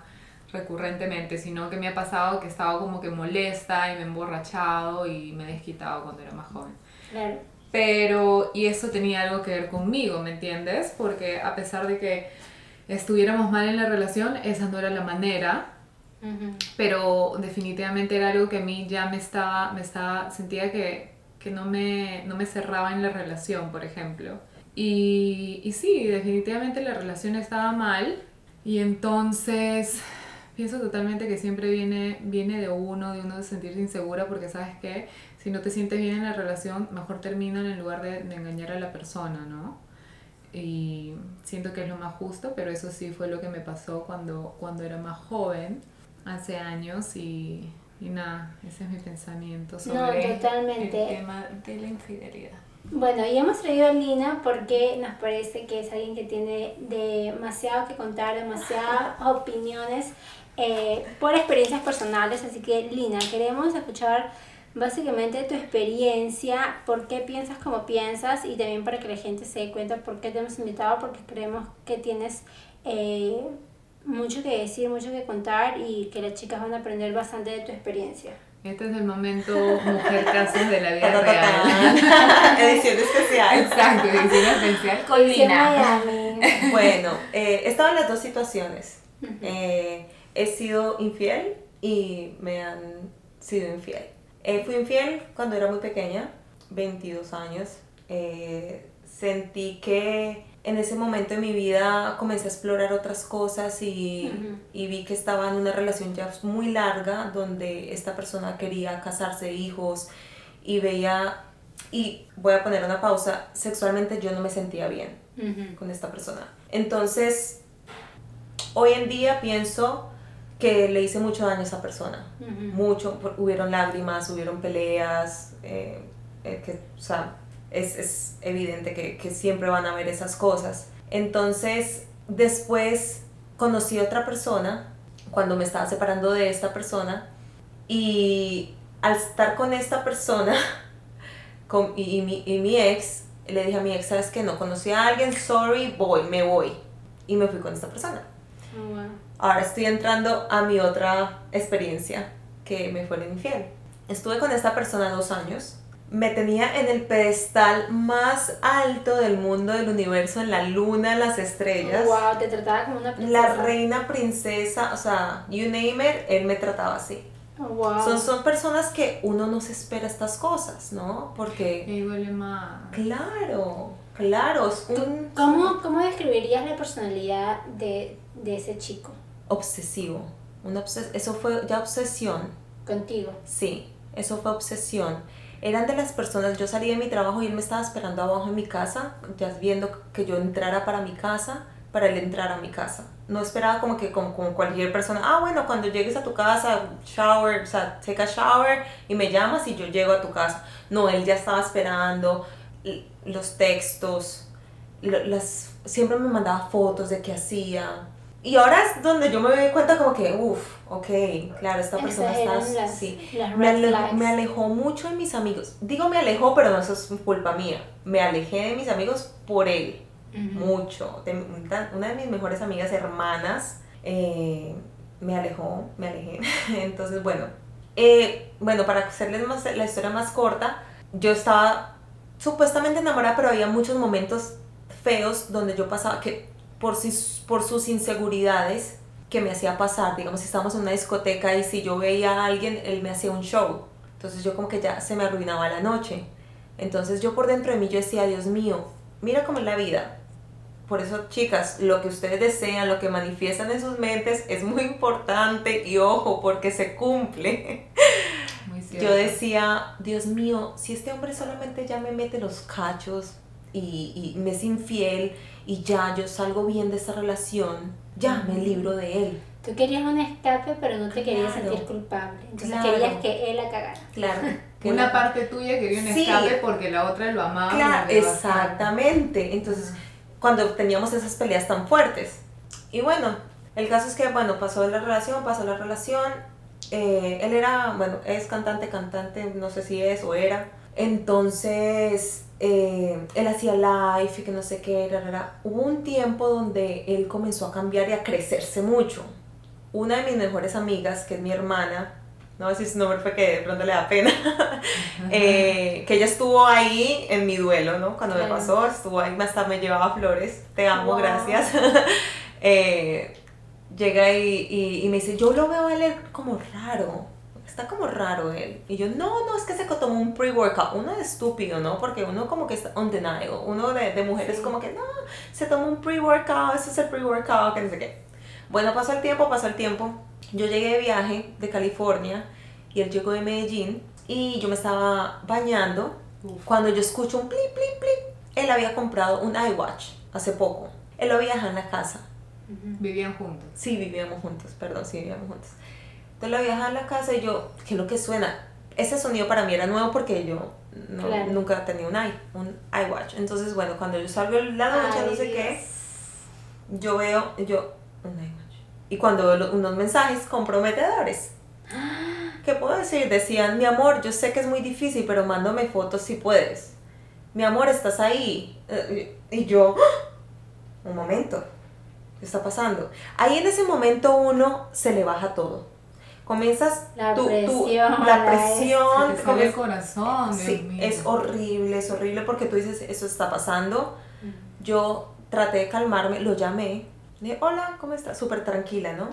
recurrentemente, sino que me ha pasado que he estado como que molesta y me he emborrachado y me he desquitado cuando era más joven. Claro. Pero, y eso tenía algo que ver conmigo, ¿me entiendes? Porque a pesar de que estuviéramos mal en la relación, esa no era la manera, Ujú. pero definitivamente era algo que a mí ya me estaba, me estaba, sentía que, que no, me, no me cerraba en la relación, por ejemplo. Y, y sí, definitivamente la relación estaba mal y entonces pienso totalmente que siempre viene, viene de uno, de uno de sentirse insegura porque sabes que si no te sientes bien en la relación, mejor terminan en lugar de, de engañar a la persona, ¿no? Y siento que es lo más justo, pero eso sí fue lo que me pasó cuando, cuando era más joven, hace años, y, y nada, ese es mi pensamiento sobre totalmente. el tema de la infidelidad. Bueno, y hemos traído a Lina porque nos parece que es alguien que tiene demasiado que contar, demasiadas opiniones eh, por experiencias personales. Así que, Lina, queremos escuchar básicamente tu experiencia, por qué piensas como piensas y también para que la gente se dé cuenta por qué te hemos invitado, porque creemos que tienes eh, mucho que decir, mucho que contar y que las chicas van a aprender bastante de tu experiencia. Este es el momento mujer casos de la vida real. Edición especial. Exacto, edición especial con Dice Lina. Miami. Bueno, eh, he estado en las dos situaciones. Eh, he sido infiel y me han sido infiel. Eh, fui infiel cuando era muy pequeña, 22 años. Eh, sentí que en ese momento de mi vida comencé a explorar otras cosas y, vi que estaba en una relación ya muy larga donde esta persona quería casarse, hijos y veía, y voy a poner una pausa, sexualmente yo no me sentía bien con esta persona. Entonces, hoy en día pienso que le hice mucho daño a esa persona. Ujú. Mucho, hubieron lágrimas, hubieron peleas, eh, eh, que, o sea, es, es evidente que, que siempre van a haber esas cosas. Entonces, después conocí a otra persona, cuando me estaba separando de esta persona, y al estar con esta persona con, y, y mi, y mi ex, le dije a mi ex, ¿sabes qué? No conocí a alguien, sorry, voy, me voy. Y me fui con esta persona. Oh, wow. Ahora estoy entrando a mi otra experiencia, que me fueron infiel. Estuve con esta persona dos años. Me tenía en el pedestal más alto del mundo, del universo, en la luna, en las estrellas. Wow, te trataba como una princesa. La reina, princesa, o sea, you name it, él me trataba así. Oh, wow. Son, son personas que uno no se espera estas cosas, ¿no? Porque, Y duele más. claro, claro, es un ¿Cómo, ¿Cómo describirías la personalidad de, de ese chico obsesivo. Una obses- eso fue ya obsesión. contigo? Sí, eso fue obsesión. Eran de las personas, yo salí de mi trabajo y él me estaba esperando abajo en mi casa, ya viendo que yo entrara para mi casa, para él entrar a mi casa. No esperaba como que como, como cualquier persona, ah, bueno, cuando llegues a tu casa, shower, o sea, take a shower y me llamas y yo llego a tu casa. No, él ya estaba esperando los textos, las, siempre me mandaba fotos de qué hacía. Y ahora es donde yo me doy cuenta como que, uff, ok, claro, esta persona está... las, sí. las Me alejó, flags. me alejó mucho de mis amigos. Digo me alejó, pero no eso es culpa mía. Me alejé de mis amigos por él. Mucho. De- una una de mis mejores amigas, hermanas, eh, me alejó, me alejé. Entonces, bueno. eh, bueno, para hacerles más, la historia más corta, yo estaba supuestamente enamorada, pero había muchos momentos feos donde yo pasaba que por sus, por sus inseguridades que me hacía pasar, digamos, si estábamos en una discoteca y si yo veía a alguien, él me hacía un show. Entonces yo como que ya se me arruinaba la noche. Entonces yo por dentro de mí yo decía, Dios mío, mira cómo es la vida. Por eso, chicas, lo que ustedes desean, lo que manifiestan en sus mentes es muy importante y ojo, porque se cumple. Muy. Yo decía, Dios mío, si este hombre solamente ya me mete los cachos y, y me es infiel y ya yo salgo bien de esta relación, ya me libro de él. Tú querías un escape, pero no te querías Claro. sentir culpable. Entonces Claro. querías que él la cagara. Claro. que Una parte tuya quería un Sí. escape porque la otra lo amaba. Claro, exactamente. Entonces, cuando teníamos esas peleas tan fuertes. Y bueno, el caso es que, bueno, pasó la relación, pasó la relación. eh, él era, bueno, es cantante, cantante, no sé si es o era. Entonces, eh, él hacía live y que no sé qué era, era. Hubo un tiempo donde él comenzó a cambiar y a crecerse mucho. Una de mis mejores amigas, que es mi hermana, no voy a decir su nombre porque de pronto le da pena, eh, que ella estuvo ahí en mi duelo, ¿no? Cuando me pasó, estuvo ahí, hasta me llevaba flores, te amo, Wow. gracias. Eh, llega y, y- y me dice, yo lo veo a él como raro, está como raro él. Y yo, no, no, es que se tomó un pre-workout, uno es estúpido, ¿no? Porque uno como que está on denial, uno de, de mujeres Sí. como que, no, se tomó un pre-workout, ese es el pre-workout, que no sé qué. Bueno, pasó el tiempo, pasó el tiempo. Yo llegué de viaje de California y él llegó de Medellín y yo me estaba bañando Uf. cuando yo escucho un plip, plip, plip. Él había comprado un iWatch hace poco. Él lo había dejado en la casa. Vivían juntos. Sí, vivíamos juntos, perdón, sí, vivíamos juntos. Entonces lo había dejado en la casa y yo, ¿qué es lo que suena? Ese sonido para mí era nuevo porque yo no- Claro. nunca tenía un, i, un iWatch. Entonces, bueno, cuando yo salgo de la Ay, no sé Dios. qué, yo veo, yo, un iWatch. Y cuando veo unos mensajes comprometedores. ¿Qué puedo decir? Decían, mi amor, yo sé que es muy difícil, pero mándame fotos si puedes. Mi amor, estás ahí. Eh, Y yo, un momento, ¿qué está pasando? Ahí en ese momento uno se le baja todo. Comienzas La tu- tu- presión, la la presión, sale el corazón, Dios Sí, mío. es horrible, es horrible porque tú dices, eso está pasando. Yo traté de calmarme, lo llamé. Le dije, hola, ¿cómo estás? Súper tranquila, ¿no?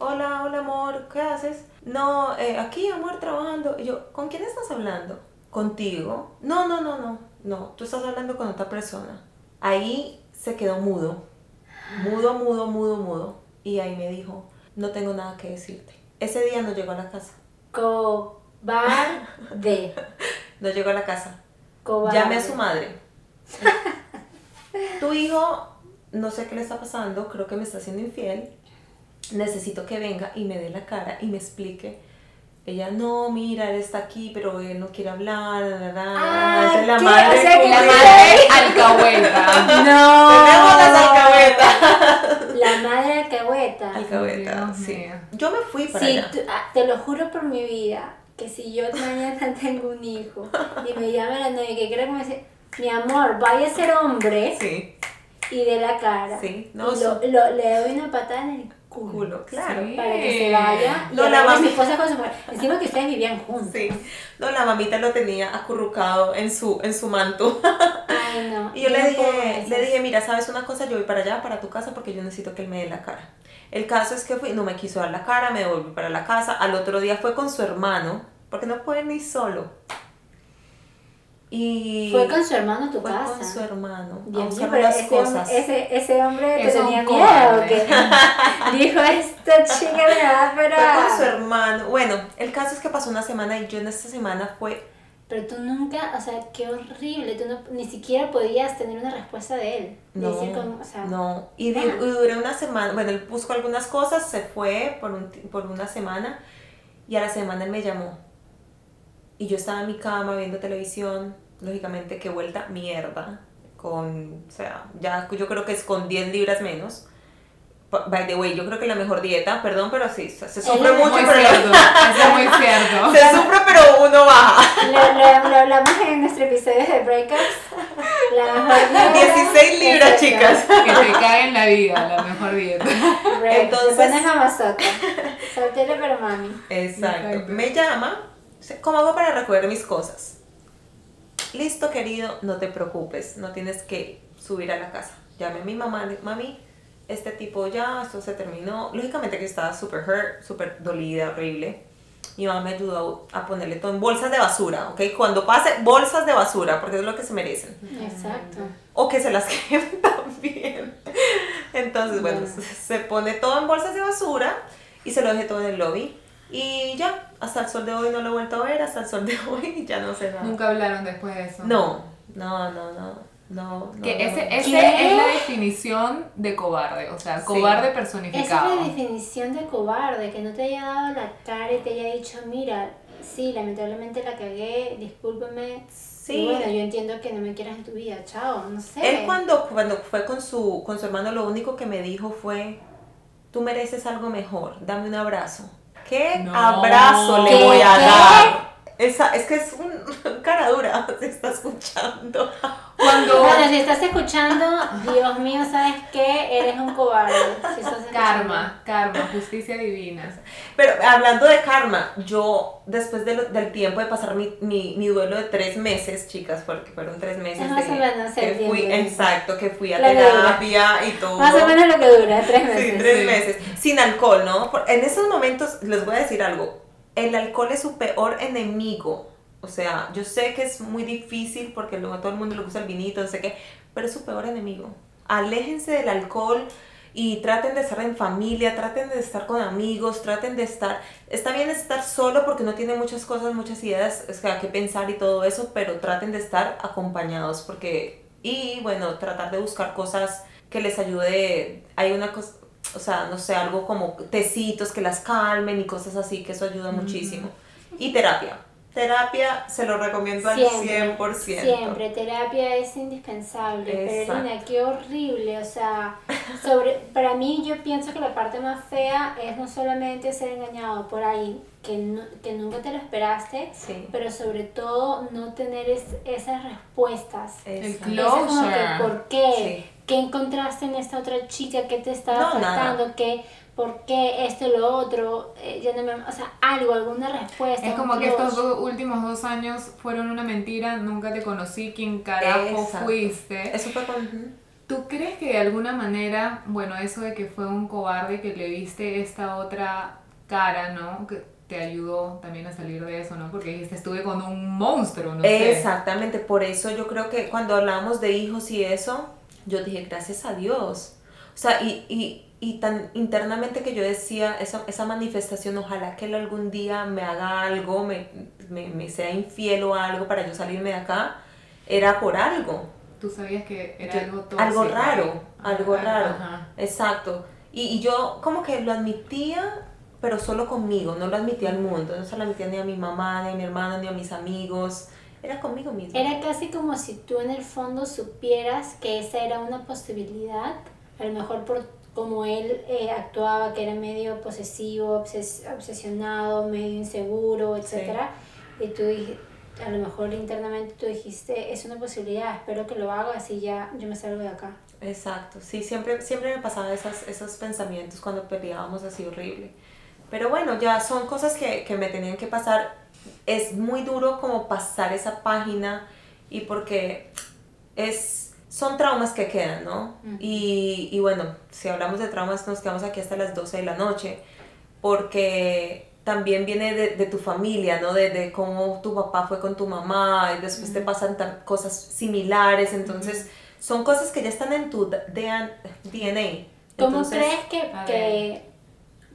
Hola, hola, amor, ¿qué haces? No, eh, aquí, amor, trabajando. Y yo, ¿con quién estás hablando? ¿Contigo? No, no, no, no. No, tú estás hablando con otra persona. Ahí se quedó mudo. Mudo, mudo, mudo, mudo. Y ahí me dijo, no tengo nada que decirte. Ese día no llegó a la casa. Cobarde. No llegó a la casa. Cobarde. Llame a su madre. tu hijo, no sé qué le está pasando, creo que me está haciendo infiel. Necesito que venga y me dé la cara y me explique. Ella, no, mira, él está aquí, pero él no quiere hablar. la, la, la". Ah, es la ¿qué? madre. O sea que La madre alcahueta. No. Tenemos las alcahuetas. La madre alcahueta. Alcahueta, Dios sí. mío. Yo me fui para Sí, allá. tú- ah, te lo juro por mi vida, que si yo mañana tengo un hijo y me llama la novia que quiere que me dice, mi amor, vaya a ser hombre Sí, y de la cara. Sí, no, y lo, lo- le doy una patada en el culo. claro. Sí. Para que se vaya y No, no, la esposa con su mujer. Encima que ustedes vivían juntos. Sí. No, la mamita lo tenía acurrucado en su, en su manto. Ay, no. Y yo le no dije, le dije, mira, ¿sabes una cosa? Yo voy para allá, para tu casa, porque yo necesito que él me dé la cara. El caso es que fui, no me quiso dar la cara, me devolví para la casa. Al otro día fue con su hermano, porque no puede ni solo. Y Fue con su hermano a tu fue casa. con su hermano. mío, buscar pero ese, cosas. ese, ese hombre te tenía miedo. que Dijo, esta chica me va a Fue con su hermano. Bueno, el caso es que pasó una semana y yo en esta semana fue Pero tú nunca, o sea, qué horrible. Tú no, ni siquiera podías tener una respuesta de él. No, decir como, o sea, no. Y, ah. duré una semana, bueno, él buscó algunas cosas, se fue por, un por una semana y a la semana él me llamó. Y yo estaba en mi cama viendo televisión, lógicamente que vuelta mierda, con, o sea, ya yo creo que es con 10 libras menos. By the way, yo creo que la mejor dieta, perdón, pero sí, se, se sufre mucho, pero cierto. Es muy cierto. se sufre, pero uno baja. Lo, lo- lo hablamos en nuestro episodio de Breakups. La mejor dieta. 16 libras, chicas. Que te cae en la vida, la mejor dieta. Break. Entonces- pones mamazota. Soltera pero mami. Exacto. Exacto. Me llama, ¿cómo hago para recoger mis cosas? Listo, querido, no te preocupes, no tienes que subir a la casa. Llamé a mi mamá, mami, este tipo ya, esto se terminó. Lógicamente que estaba súper hurt, súper dolida, horrible. Mi mamá me ayudó a ponerle todo en bolsas de basura, ¿ok? Cuando pase, bolsas de basura, porque es lo que se merecen. Exacto. O que se las quemen también. Entonces, bueno, se pone todo en bolsas de basura y se lo dejé todo en el lobby. Y ya, hasta el sol de hoy no lo he vuelto a ver, hasta el sol de hoy ya no sé nada. Nunca hablaron después de eso. No, no, no, no. No, no. Que no, ese, no. ese es la definición de cobarde, o sea, Sí. cobarde Esa personificado. es la definición de cobarde, que no te haya dado la cara y te haya dicho, mira, sí, lamentablemente la cagué, discúlpeme. Sí. Y bueno, yo entiendo que no me quieras en tu vida, chao, no sé. Él cuando, cuando fue con su, con su hermano, lo único que me dijo fue, tú mereces algo mejor, dame un abrazo. ¿Qué No. abrazo le ¿Qué? voy a ¿Qué? dar? Esa, es que es un cara dura, se está escuchando. Cuando Bueno, si estás escuchando, Dios mío, ¿sabes qué? Eres un cobarde. Si estás escuchando. karma, karma, justicia divina. Pero hablando de karma, yo después de lo- del tiempo de pasar mi, mi, mi duelo de tres meses, chicas, porque fueron tres meses Es más de- o menos que fui, tiempo. exacto, que fui a La terapia y todo. Más o menos lo que dura, tres meses. Sí, tres Sí. meses. Sin alcohol, ¿no? Por- En esos momentos les voy a decir algo. El alcohol es su peor enemigo. O sea, yo sé que es muy difícil porque luego a todo el mundo le gusta el vinito, no sé qué, pero es su peor enemigo. Aléjense del alcohol y traten de estar en familia, traten de estar con amigos, traten de estar... Está bien estar solo porque no tiene muchas cosas, muchas ideas o sea, que pensar y todo eso, pero traten de estar acompañados porque... Y bueno, tratar de buscar cosas que les ayude. Hay una cosa, o sea, no sé, algo como tecitos que las calmen y cosas así, que eso ayuda muchísimo. Y terapia. Terapia se lo recomiendo al Siempre, 100%. Siempre, terapia es indispensable. Pero Exacto. Elena, qué horrible. O sea, sobre, para mí yo pienso que la parte más fea es no solamente ser engañado por alguien que, no- que nunca te lo esperaste, Sí. pero sobre todo no tener es- esas respuestas. Exacto. El Esa como que, Closure. ¿por qué? Sí. ¿Qué encontraste en esta otra chica? ¿Qué te estaba No, nada. faltando? ¿Qué, ¿Por qué esto y lo otro? Eh, ya no me, o sea, algo, alguna respuesta. Es como que estos dos últimos dos años fueron una mentira, nunca te conocí, quién carajo Exacto. fuiste. Eso fue con... ¿Tú crees que de alguna manera, bueno, eso de que fue un cobarde, que le viste esta otra cara, ¿no? Que te ayudó también a salir de eso, ¿no? Porque dijiste, estuve con un monstruo, no sé. Exactamente, por eso yo creo que cuando hablamos de hijos y eso, yo dije, gracias a Dios. O sea, y, y, y tan internamente que yo decía, esa, esa manifestación, ojalá que él algún día me haga algo, me, me, me sea infiel o algo para yo salirme de acá, era por algo. Tú sabías que era Yo- algo tóxico. algo raro, algo raro. ajá. Exacto. Y, y yo como que lo admitía, pero solo conmigo, no lo admitía al mundo, no se lo admitía ni a mi mamá, ni a mi hermano, ni a mis amigos, era conmigo misma. Era casi como si tú en el fondo supieras que esa era una posibilidad, a lo mejor por como él eh, actuaba, que era medio posesivo, obses- obsesionado, medio inseguro, etcétera, y tú a lo mejor internamente tú dijiste, es una posibilidad, espero que lo hagas y ya yo me salgo de acá. Exacto, sí, siempre, siempre me pasaban esas, esos pensamientos cuando peleábamos así horrible. Pero bueno, ya son cosas que, que me tenían que pasar. Es muy duro como pasar esa página y porque es, son traumas que quedan, ¿no? Y, y bueno, si hablamos de traumas nos quedamos aquí hasta las 12 de la noche porque también viene de, de tu familia, ¿no? De, de cómo tu papá fue con tu mamá y después te pasan cosas similares, entonces son cosas que ya están en tu DN DNA. ¿Cómo crees que, que-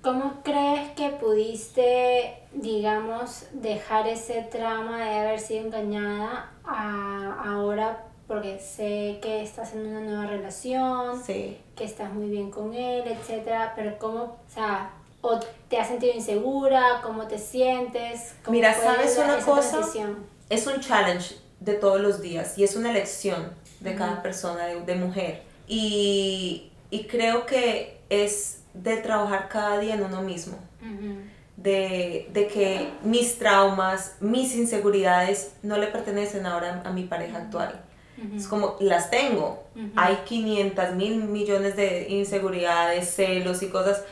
cómo crees que pudiste, digamos, dejar ese trauma de haber sido engañada a ahora porque sé que estás en una nueva relación, Sí. que estás muy bien con él, etcétera, pero cómo, o sea, o te has sentido insegura, cómo te sientes, ¿Cómo Mira, ¿sabes una cosa? transición? Es un challenge de todos los días y es una elección de cada persona, de, de mujer. Y, y creo que es de trabajar cada día en uno mismo. Ujú. De, de que mis traumas, mis inseguridades no le pertenecen ahora a mi pareja actual. Es como, las tengo. Ujú. Hay 500 mil millones de inseguridades, celos y cosas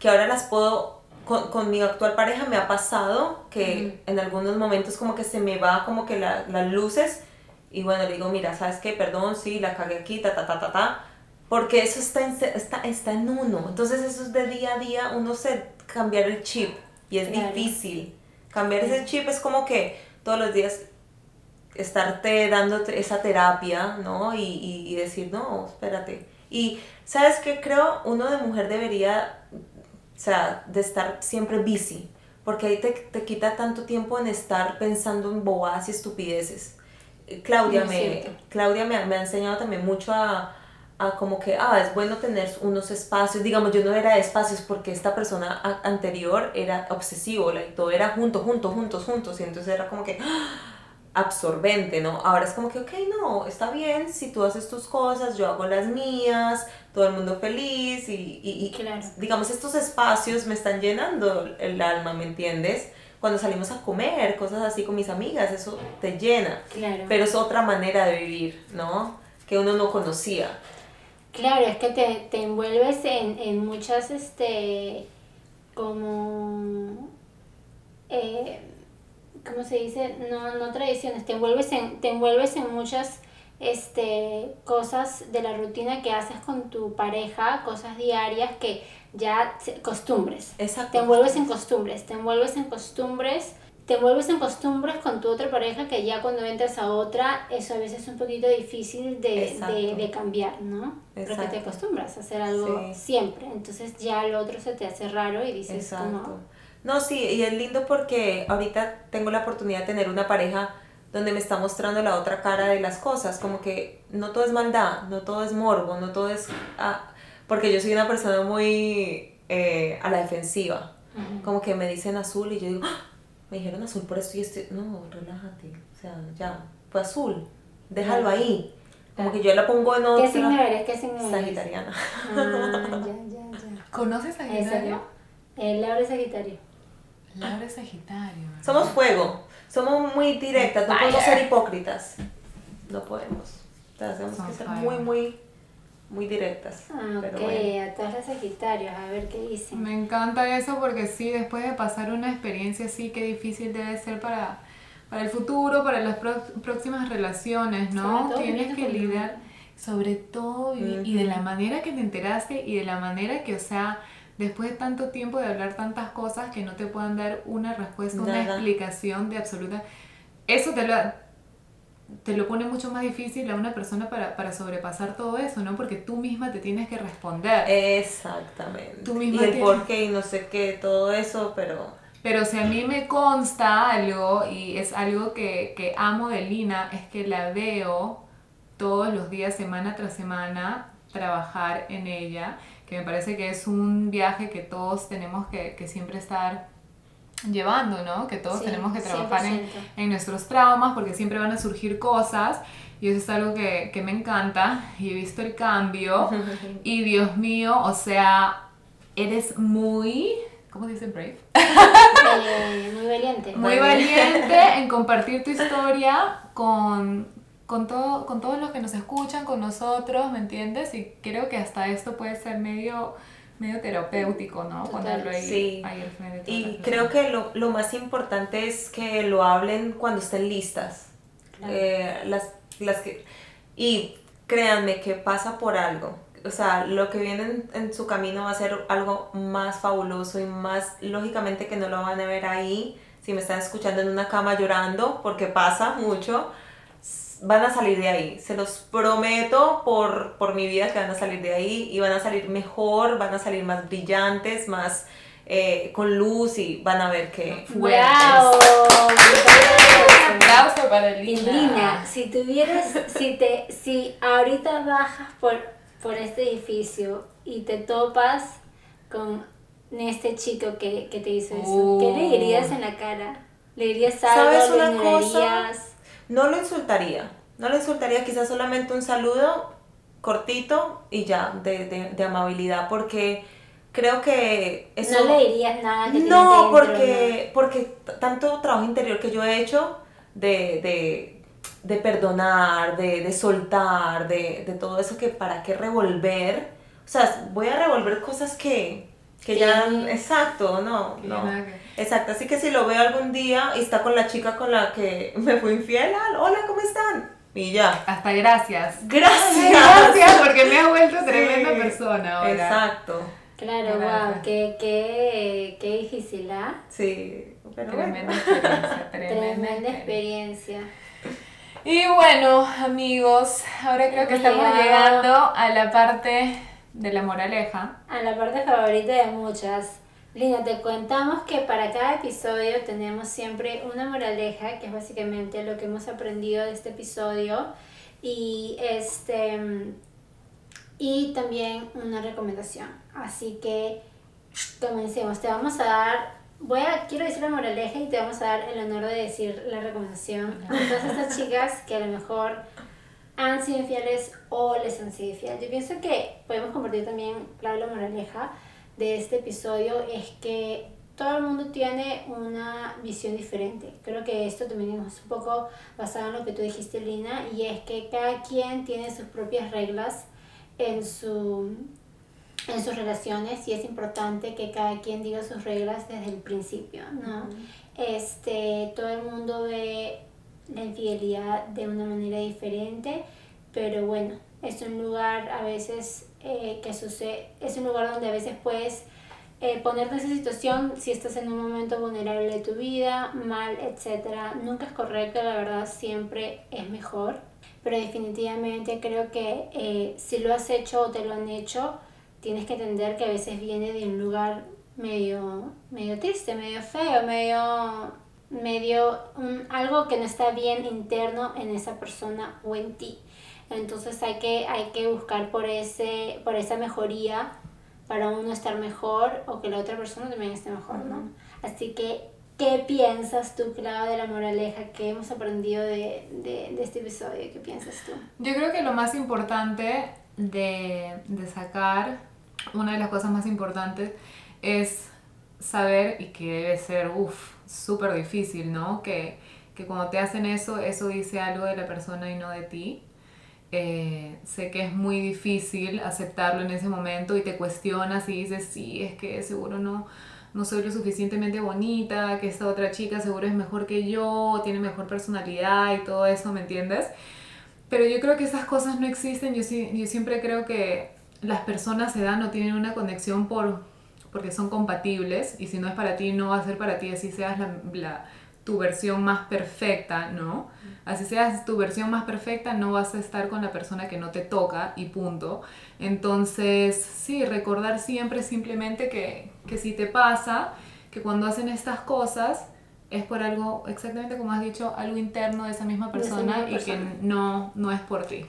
que ahora las puedo, con, con mi actual pareja me ha pasado que en algunos momentos como que se me va como que la- las luces y bueno, le digo, mira, ¿sabes qué? Perdón, sí, la cagué aquí, ta, ta, ta, ta, ta. Porque eso está en, está, está en uno. Entonces eso es de día a día, uno se cambiar el chip y es Claro. difícil. Cambiar ese chip es como que todos los días estarte dando esa terapia, ¿no? Y, y, y decir, no, espérate. Y, ¿sabes qué? Creo uno de mujer debería, o sea, de estar siempre busy, porque ahí te, te quita tanto tiempo en estar pensando en bobadas y estupideces. Claudia, Muy me. Claudia me, me ha enseñado también mucho a, a como que, ah, es bueno tener unos espacios. Digamos, yo no era de espacios porque esta persona anterior era obsesivo, like, todo era junto, junto, juntos, juntos. Y entonces era como que ¡ah! absorbente, ¿no? Ahora es como que, ok, no, está bien, si tú haces tus cosas, yo hago las mías, todo el mundo feliz y, y- y, Claro. digamos, estos espacios me están llenando el alma, ¿me entiendes? Cuando salimos a comer, cosas así con mis amigas, eso te llena. Claro. Pero es otra manera de vivir, ¿no? Que uno no conocía. Claro, es que te, te envuelves en, en muchas, este, como, eh, ¿cómo se dice? No, no tradiciones, te envuelves en, te envuelves en muchas, este, cosas de la rutina que haces con tu pareja, cosas diarias que ya, se- costumbres. Exacto. Te envuelves en costumbres, te envuelves en costumbres, te envuelves en costumbres con tu otra pareja que ya cuando entras a otra, eso a veces es un poquito difícil de, Exacto. de, de cambiar, ¿no? Porque te Exacto. acostumbras a hacer algo Sí. siempre, entonces ya lo otro se te hace raro y dices, Exacto. ¿cómo? No, sí, y es lindo porque ahorita tengo la oportunidad de tener una pareja donde me está mostrando la otra cara de las cosas, como que no todo es maldad, no todo es morbo, no todo es... ah, porque yo soy una persona muy eh, a la defensiva, Ujú. como que me dicen azul y yo digo, "Ah, me dijeron azul por esto y esto, no, relájate, o sea, ya, fue azul, déjalo ahí, como que yo la pongo en otra... ¿Qué signo eres? ¿Qué signo eres? Sagitariana. Ah, ya, ya, ya. ¿Conoces. Sagitario? El Laura es Sagitario. Laura es Sagitario. ¿verdad? Somos fuego, somos muy directas, no podemos ser hipócritas. No podemos. O sea, tenemos que ser fire. muy, muy, muy directas. Ah, Pero ok, bueno. a todas las Sagitarios, a ver qué dicen. Me encanta eso porque sí, después de pasar una experiencia así, qué difícil debe ser para, para el futuro, para las pro- próximas relaciones, ¿no? Tienes que lidiar, sobre todo, y, y de la manera que te enteraste y de la manera que, o sea, después de tanto tiempo de hablar tantas cosas que no te puedan dar una respuesta, una explicación de absoluta... Eso te lo, te lo pone mucho más difícil a una persona para, para sobrepasar todo eso, ¿no? Porque tú misma te tienes que responder. Exactamente. Tú misma y el tienes- por qué y no sé qué, todo eso, pero Pero si a mí me consta algo y es algo que, que amo de Lina, es que la veo todos los días, semana tras semana, trabajar en ella, que me parece que es un viaje que todos tenemos que, que siempre estar llevando, ¿no? Que todos Sí, tenemos que trabajar en, 100%. en nuestros traumas porque siempre van a surgir cosas y eso es algo que, que me encanta y he visto el cambio y Dios mío, o sea, eres muy, ¿cómo se dice brave? Eh, muy valiente. Muy valiente en compartir tu historia con, con, todo, con todos los que nos escuchan, con nosotros, ¿me entiendes? Y creo que hasta esto puede ser medio, medio terapéutico, ¿no? Total, Ponerlo ahí, sí. ahí al frente Y creo que lo, lo más importante es que lo hablen cuando estén listas. Claro. Eh, las, las que, y créanme que pasa por algo. O sea, lo que viene en, en su camino va a ser algo más fabuloso y más, lógicamente que no lo van a ver ahí. Si me están escuchando en una cama llorando, porque pasa mucho, van a salir de ahí. Se los prometo por, por mi vida que van a salir de ahí y van a salir mejor, van a salir más brillantes, más eh, con luz y van a ver que... ¡Bravo! Un aplauso para Lina. Lina, si tuvieras, si te, si ahorita bajas por, por este edificio y te topas con este chico que, que te hizo eso, ¿qué le dirías en la cara? ¿Le dirías algo? ¿Sabes ¿Lo una cosa? No lo insultaría, no lo insultaría, quizás solamente un saludo cortito y ya, de, de, de amabilidad, porque creo que eso... No le dirías nada que No, dentro, porque, porque tanto trabajo interior que yo he hecho de, de, de perdonar, de, de soltar, de, de todo eso que para qué revolver. O sea, voy a revolver cosas que, que ya... Sí. Exacto, no, no. Exacto, así que si lo veo algún día y está con la chica con la que me fui infiel, ah, hola, ¿cómo están? Y ya. Hasta gracias. Gracias. Gracias porque me has vuelto Sí. tremenda persona ahora. Exacto. Claro, Gracias. wow, qué, qué, qué difícil, ¿ah? Sí, pero Tremenda bueno. experiencia, tremenda, Tremenda experiencia. experiencia. Y bueno, amigos, ahora creo que estamos llegado. llegando a la parte de la moraleja. A la parte favorita de muchas. Lina, te contamos que para cada episodio tenemos siempre una moraleja, que es básicamente lo que hemos aprendido de este episodio, y este y también una recomendación. Así que comencemos. Te vamos a dar, voy a, quiero decir la moraleja y te vamos a dar el honor de decir la recomendación a todas estas chicas que a lo mejor han sido infieles o les han sido infieles. Yo pienso que podemos compartir también, claro, la moraleja de este episodio es que todo el mundo tiene una visión diferente. Creo que esto también es un poco basado en lo que tú dijiste, Lina, y es que cada quien tiene sus propias reglas en, su, en sus relaciones y es importante que cada quien diga sus reglas desde el principio, ¿no? este, todo el mundo ve la infidelidad de una manera diferente, pero bueno, es un lugar a veces eh, que sucede, es un lugar donde a veces puedes eh, ponerte esa situación si estás en un momento vulnerable de tu vida, mal, etc. Nunca es correcto, la verdad siempre es mejor, pero definitivamente creo que eh, si lo has hecho o te lo han hecho, tienes que entender que a veces viene de un lugar medio, medio triste, medio feo, medio, medio algo que no está bien interno en esa persona o en ti. Entonces hay que, hay que buscar por, ese, por esa mejoría para uno estar mejor o que la otra persona también esté mejor, ¿no? Así que, ¿qué piensas tú, Clara, de la moraleja que hemos aprendido de, de, de, este episodio? ¿Qué piensas tú? Yo creo que lo más importante de, de sacar, una de las cosas más importantes es saber, y que debe ser, uff, súper difícil, ¿no? Que, que cuando te hacen eso, eso dice algo de la persona y no de ti eh, sé que es muy difícil aceptarlo en ese momento y te cuestionas y dices, sí, es que seguro no, no soy lo suficientemente bonita, que esta otra chica seguro es mejor que yo, tiene mejor personalidad y todo eso, ¿me entiendes? Pero yo creo que esas cosas no existen, yo, yo siempre creo que las personas se dan o tienen una conexión por, porque son compatibles y si no es para ti, no va a ser para ti, así seas la, la tu versión más perfecta, ¿no? Así seas tu versión más perfecta, no vas a estar con la persona que no te toca y punto. Entonces, sí, recordar siempre simplemente que, que si te pasa, que cuando hacen estas cosas es por algo, exactamente como has dicho, algo interno de esa misma persona, y que no, no es por ti.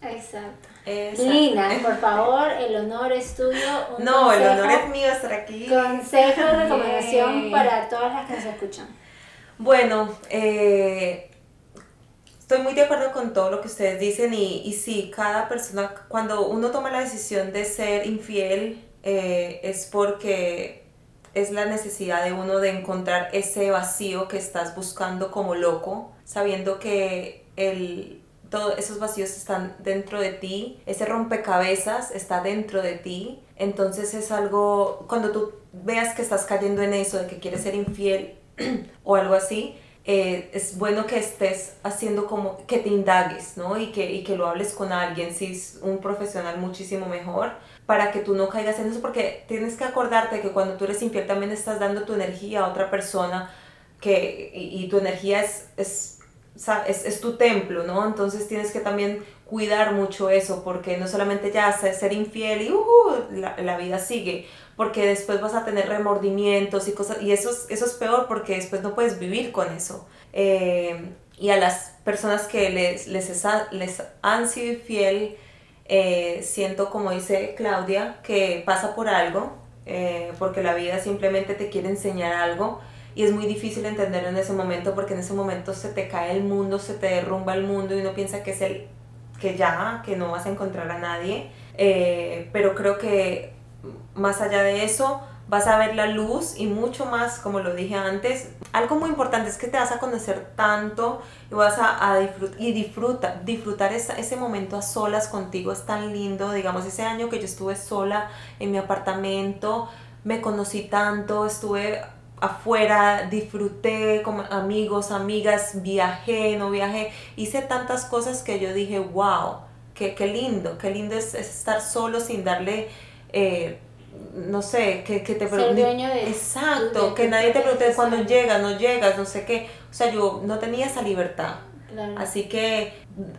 Exacto. Lina, por favor, el honor es tuyo. no, el honor es mío estar aquí. Consejo de recomendación para todas las que nos escuchan. Bueno, eh, estoy muy de acuerdo con todo lo que ustedes dicen y, y sí, cada persona, cuando uno toma la decisión de ser infiel, eh, es porque es la necesidad de uno de encontrar ese vacío que estás buscando como loco, sabiendo que el, todos esos vacíos están dentro de ti, ese rompecabezas está dentro de ti, entonces es algo, cuando tú veas que estás cayendo en eso, de que quieres ser infiel, o algo así, eh, es bueno que estés haciendo como que te indagues, ¿no? Y que, y que lo hables con alguien, si es un profesional muchísimo mejor, para que tú no caigas en eso, porque tienes que acordarte que cuando tú eres infiel también estás dando tu energía a otra persona, que, y, tu energía es, es, es, es, tu templo, ¿no? Entonces tienes que también cuidar mucho eso, porque no solamente ya ser infiel y uh, la, la vida sigue, porque después vas a tener remordimientos y cosas, y eso es, eso es peor porque después no puedes vivir con eso. Eh, y a las personas que les, les, les han sido infiel, eh, siento como dice Claudia, que pasa por algo, eh, porque la vida simplemente te quiere enseñar algo y es muy difícil entenderlo en ese momento porque en ese momento se te cae el mundo, se te derrumba el mundo y uno piensa que es el que ya, que no vas a encontrar a nadie. pero creo que más allá de eso, vas a ver la luz y mucho más, como lo dije antes. Algo muy importante es que te vas a conocer tanto y vas a, disfrutar, y disfruta, disfrutar ese momento a solas contigo. Es tan lindo, digamos, ese año que yo estuve sola en mi apartamento, me conocí tanto, estuve afuera, disfruté con amigos, amigas, viajé, no viajé, hice tantas cosas que yo dije, wow, qué, qué lindo, qué lindo es, estar solo sin darle... Eh, no sé, que, que te pregunten. Exacto, que nadie te pregunte cuándo llegas, no llegas, no sé qué. O sea, yo no tenía esa libertad. Así que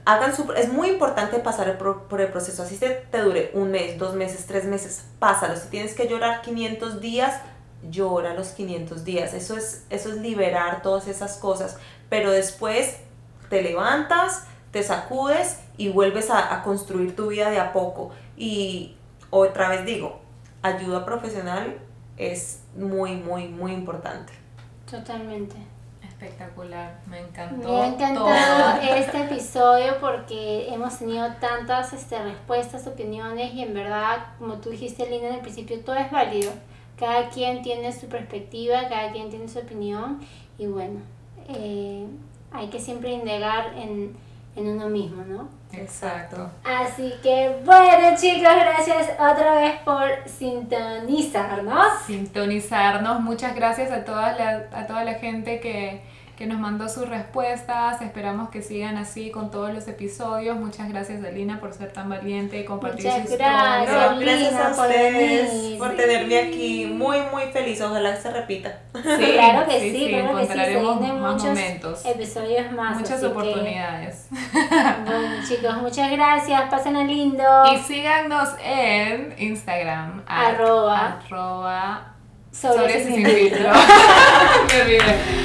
hagan su, es muy importante pasar por, el proceso. Así te, te dure un mes, dos meses, tres meses, pásalo. Si tienes que llorar 500 días, llora los 500 días. Eso es, eso es liberar todas esas cosas. Pero después te levantas, te sacudes y vuelves a, a construir tu vida de a poco. Y otra vez digo, ayuda profesional es muy, muy, muy importante. Totalmente. Espectacular, me encantó. Me ha encantado este episodio porque hemos tenido tantas este, respuestas, opiniones y en verdad, como tú dijiste, Lina, en el principio todo es válido. Cada quien tiene su perspectiva, cada quien tiene su opinión y bueno, eh, hay que siempre indagar en, en uno mismo, ¿no? Exacto. Así que bueno chicos, gracias otra vez por sintonizarnos. Sintonizarnos. Muchas gracias a toda la, a toda la gente que, que nos mandó sus respuestas. Esperamos que sigan así con todos los episodios. Muchas gracias Alina por ser tan valiente y compartir Muchas su gracias. historia. No, gracias Lina, a por ustedes venir. por tenerme aquí. Muy, muy feliz. Ojalá se repita. Sí, claro que sí, claro que sí. Se encontraremos más muchos momentos. episodios más. Muchas que, oportunidades. bueno chicos, muchas gracias. Pasen a lindo. Y síganos en Instagram. Arroba. arroba Sobre sin filtro. Me olvidé.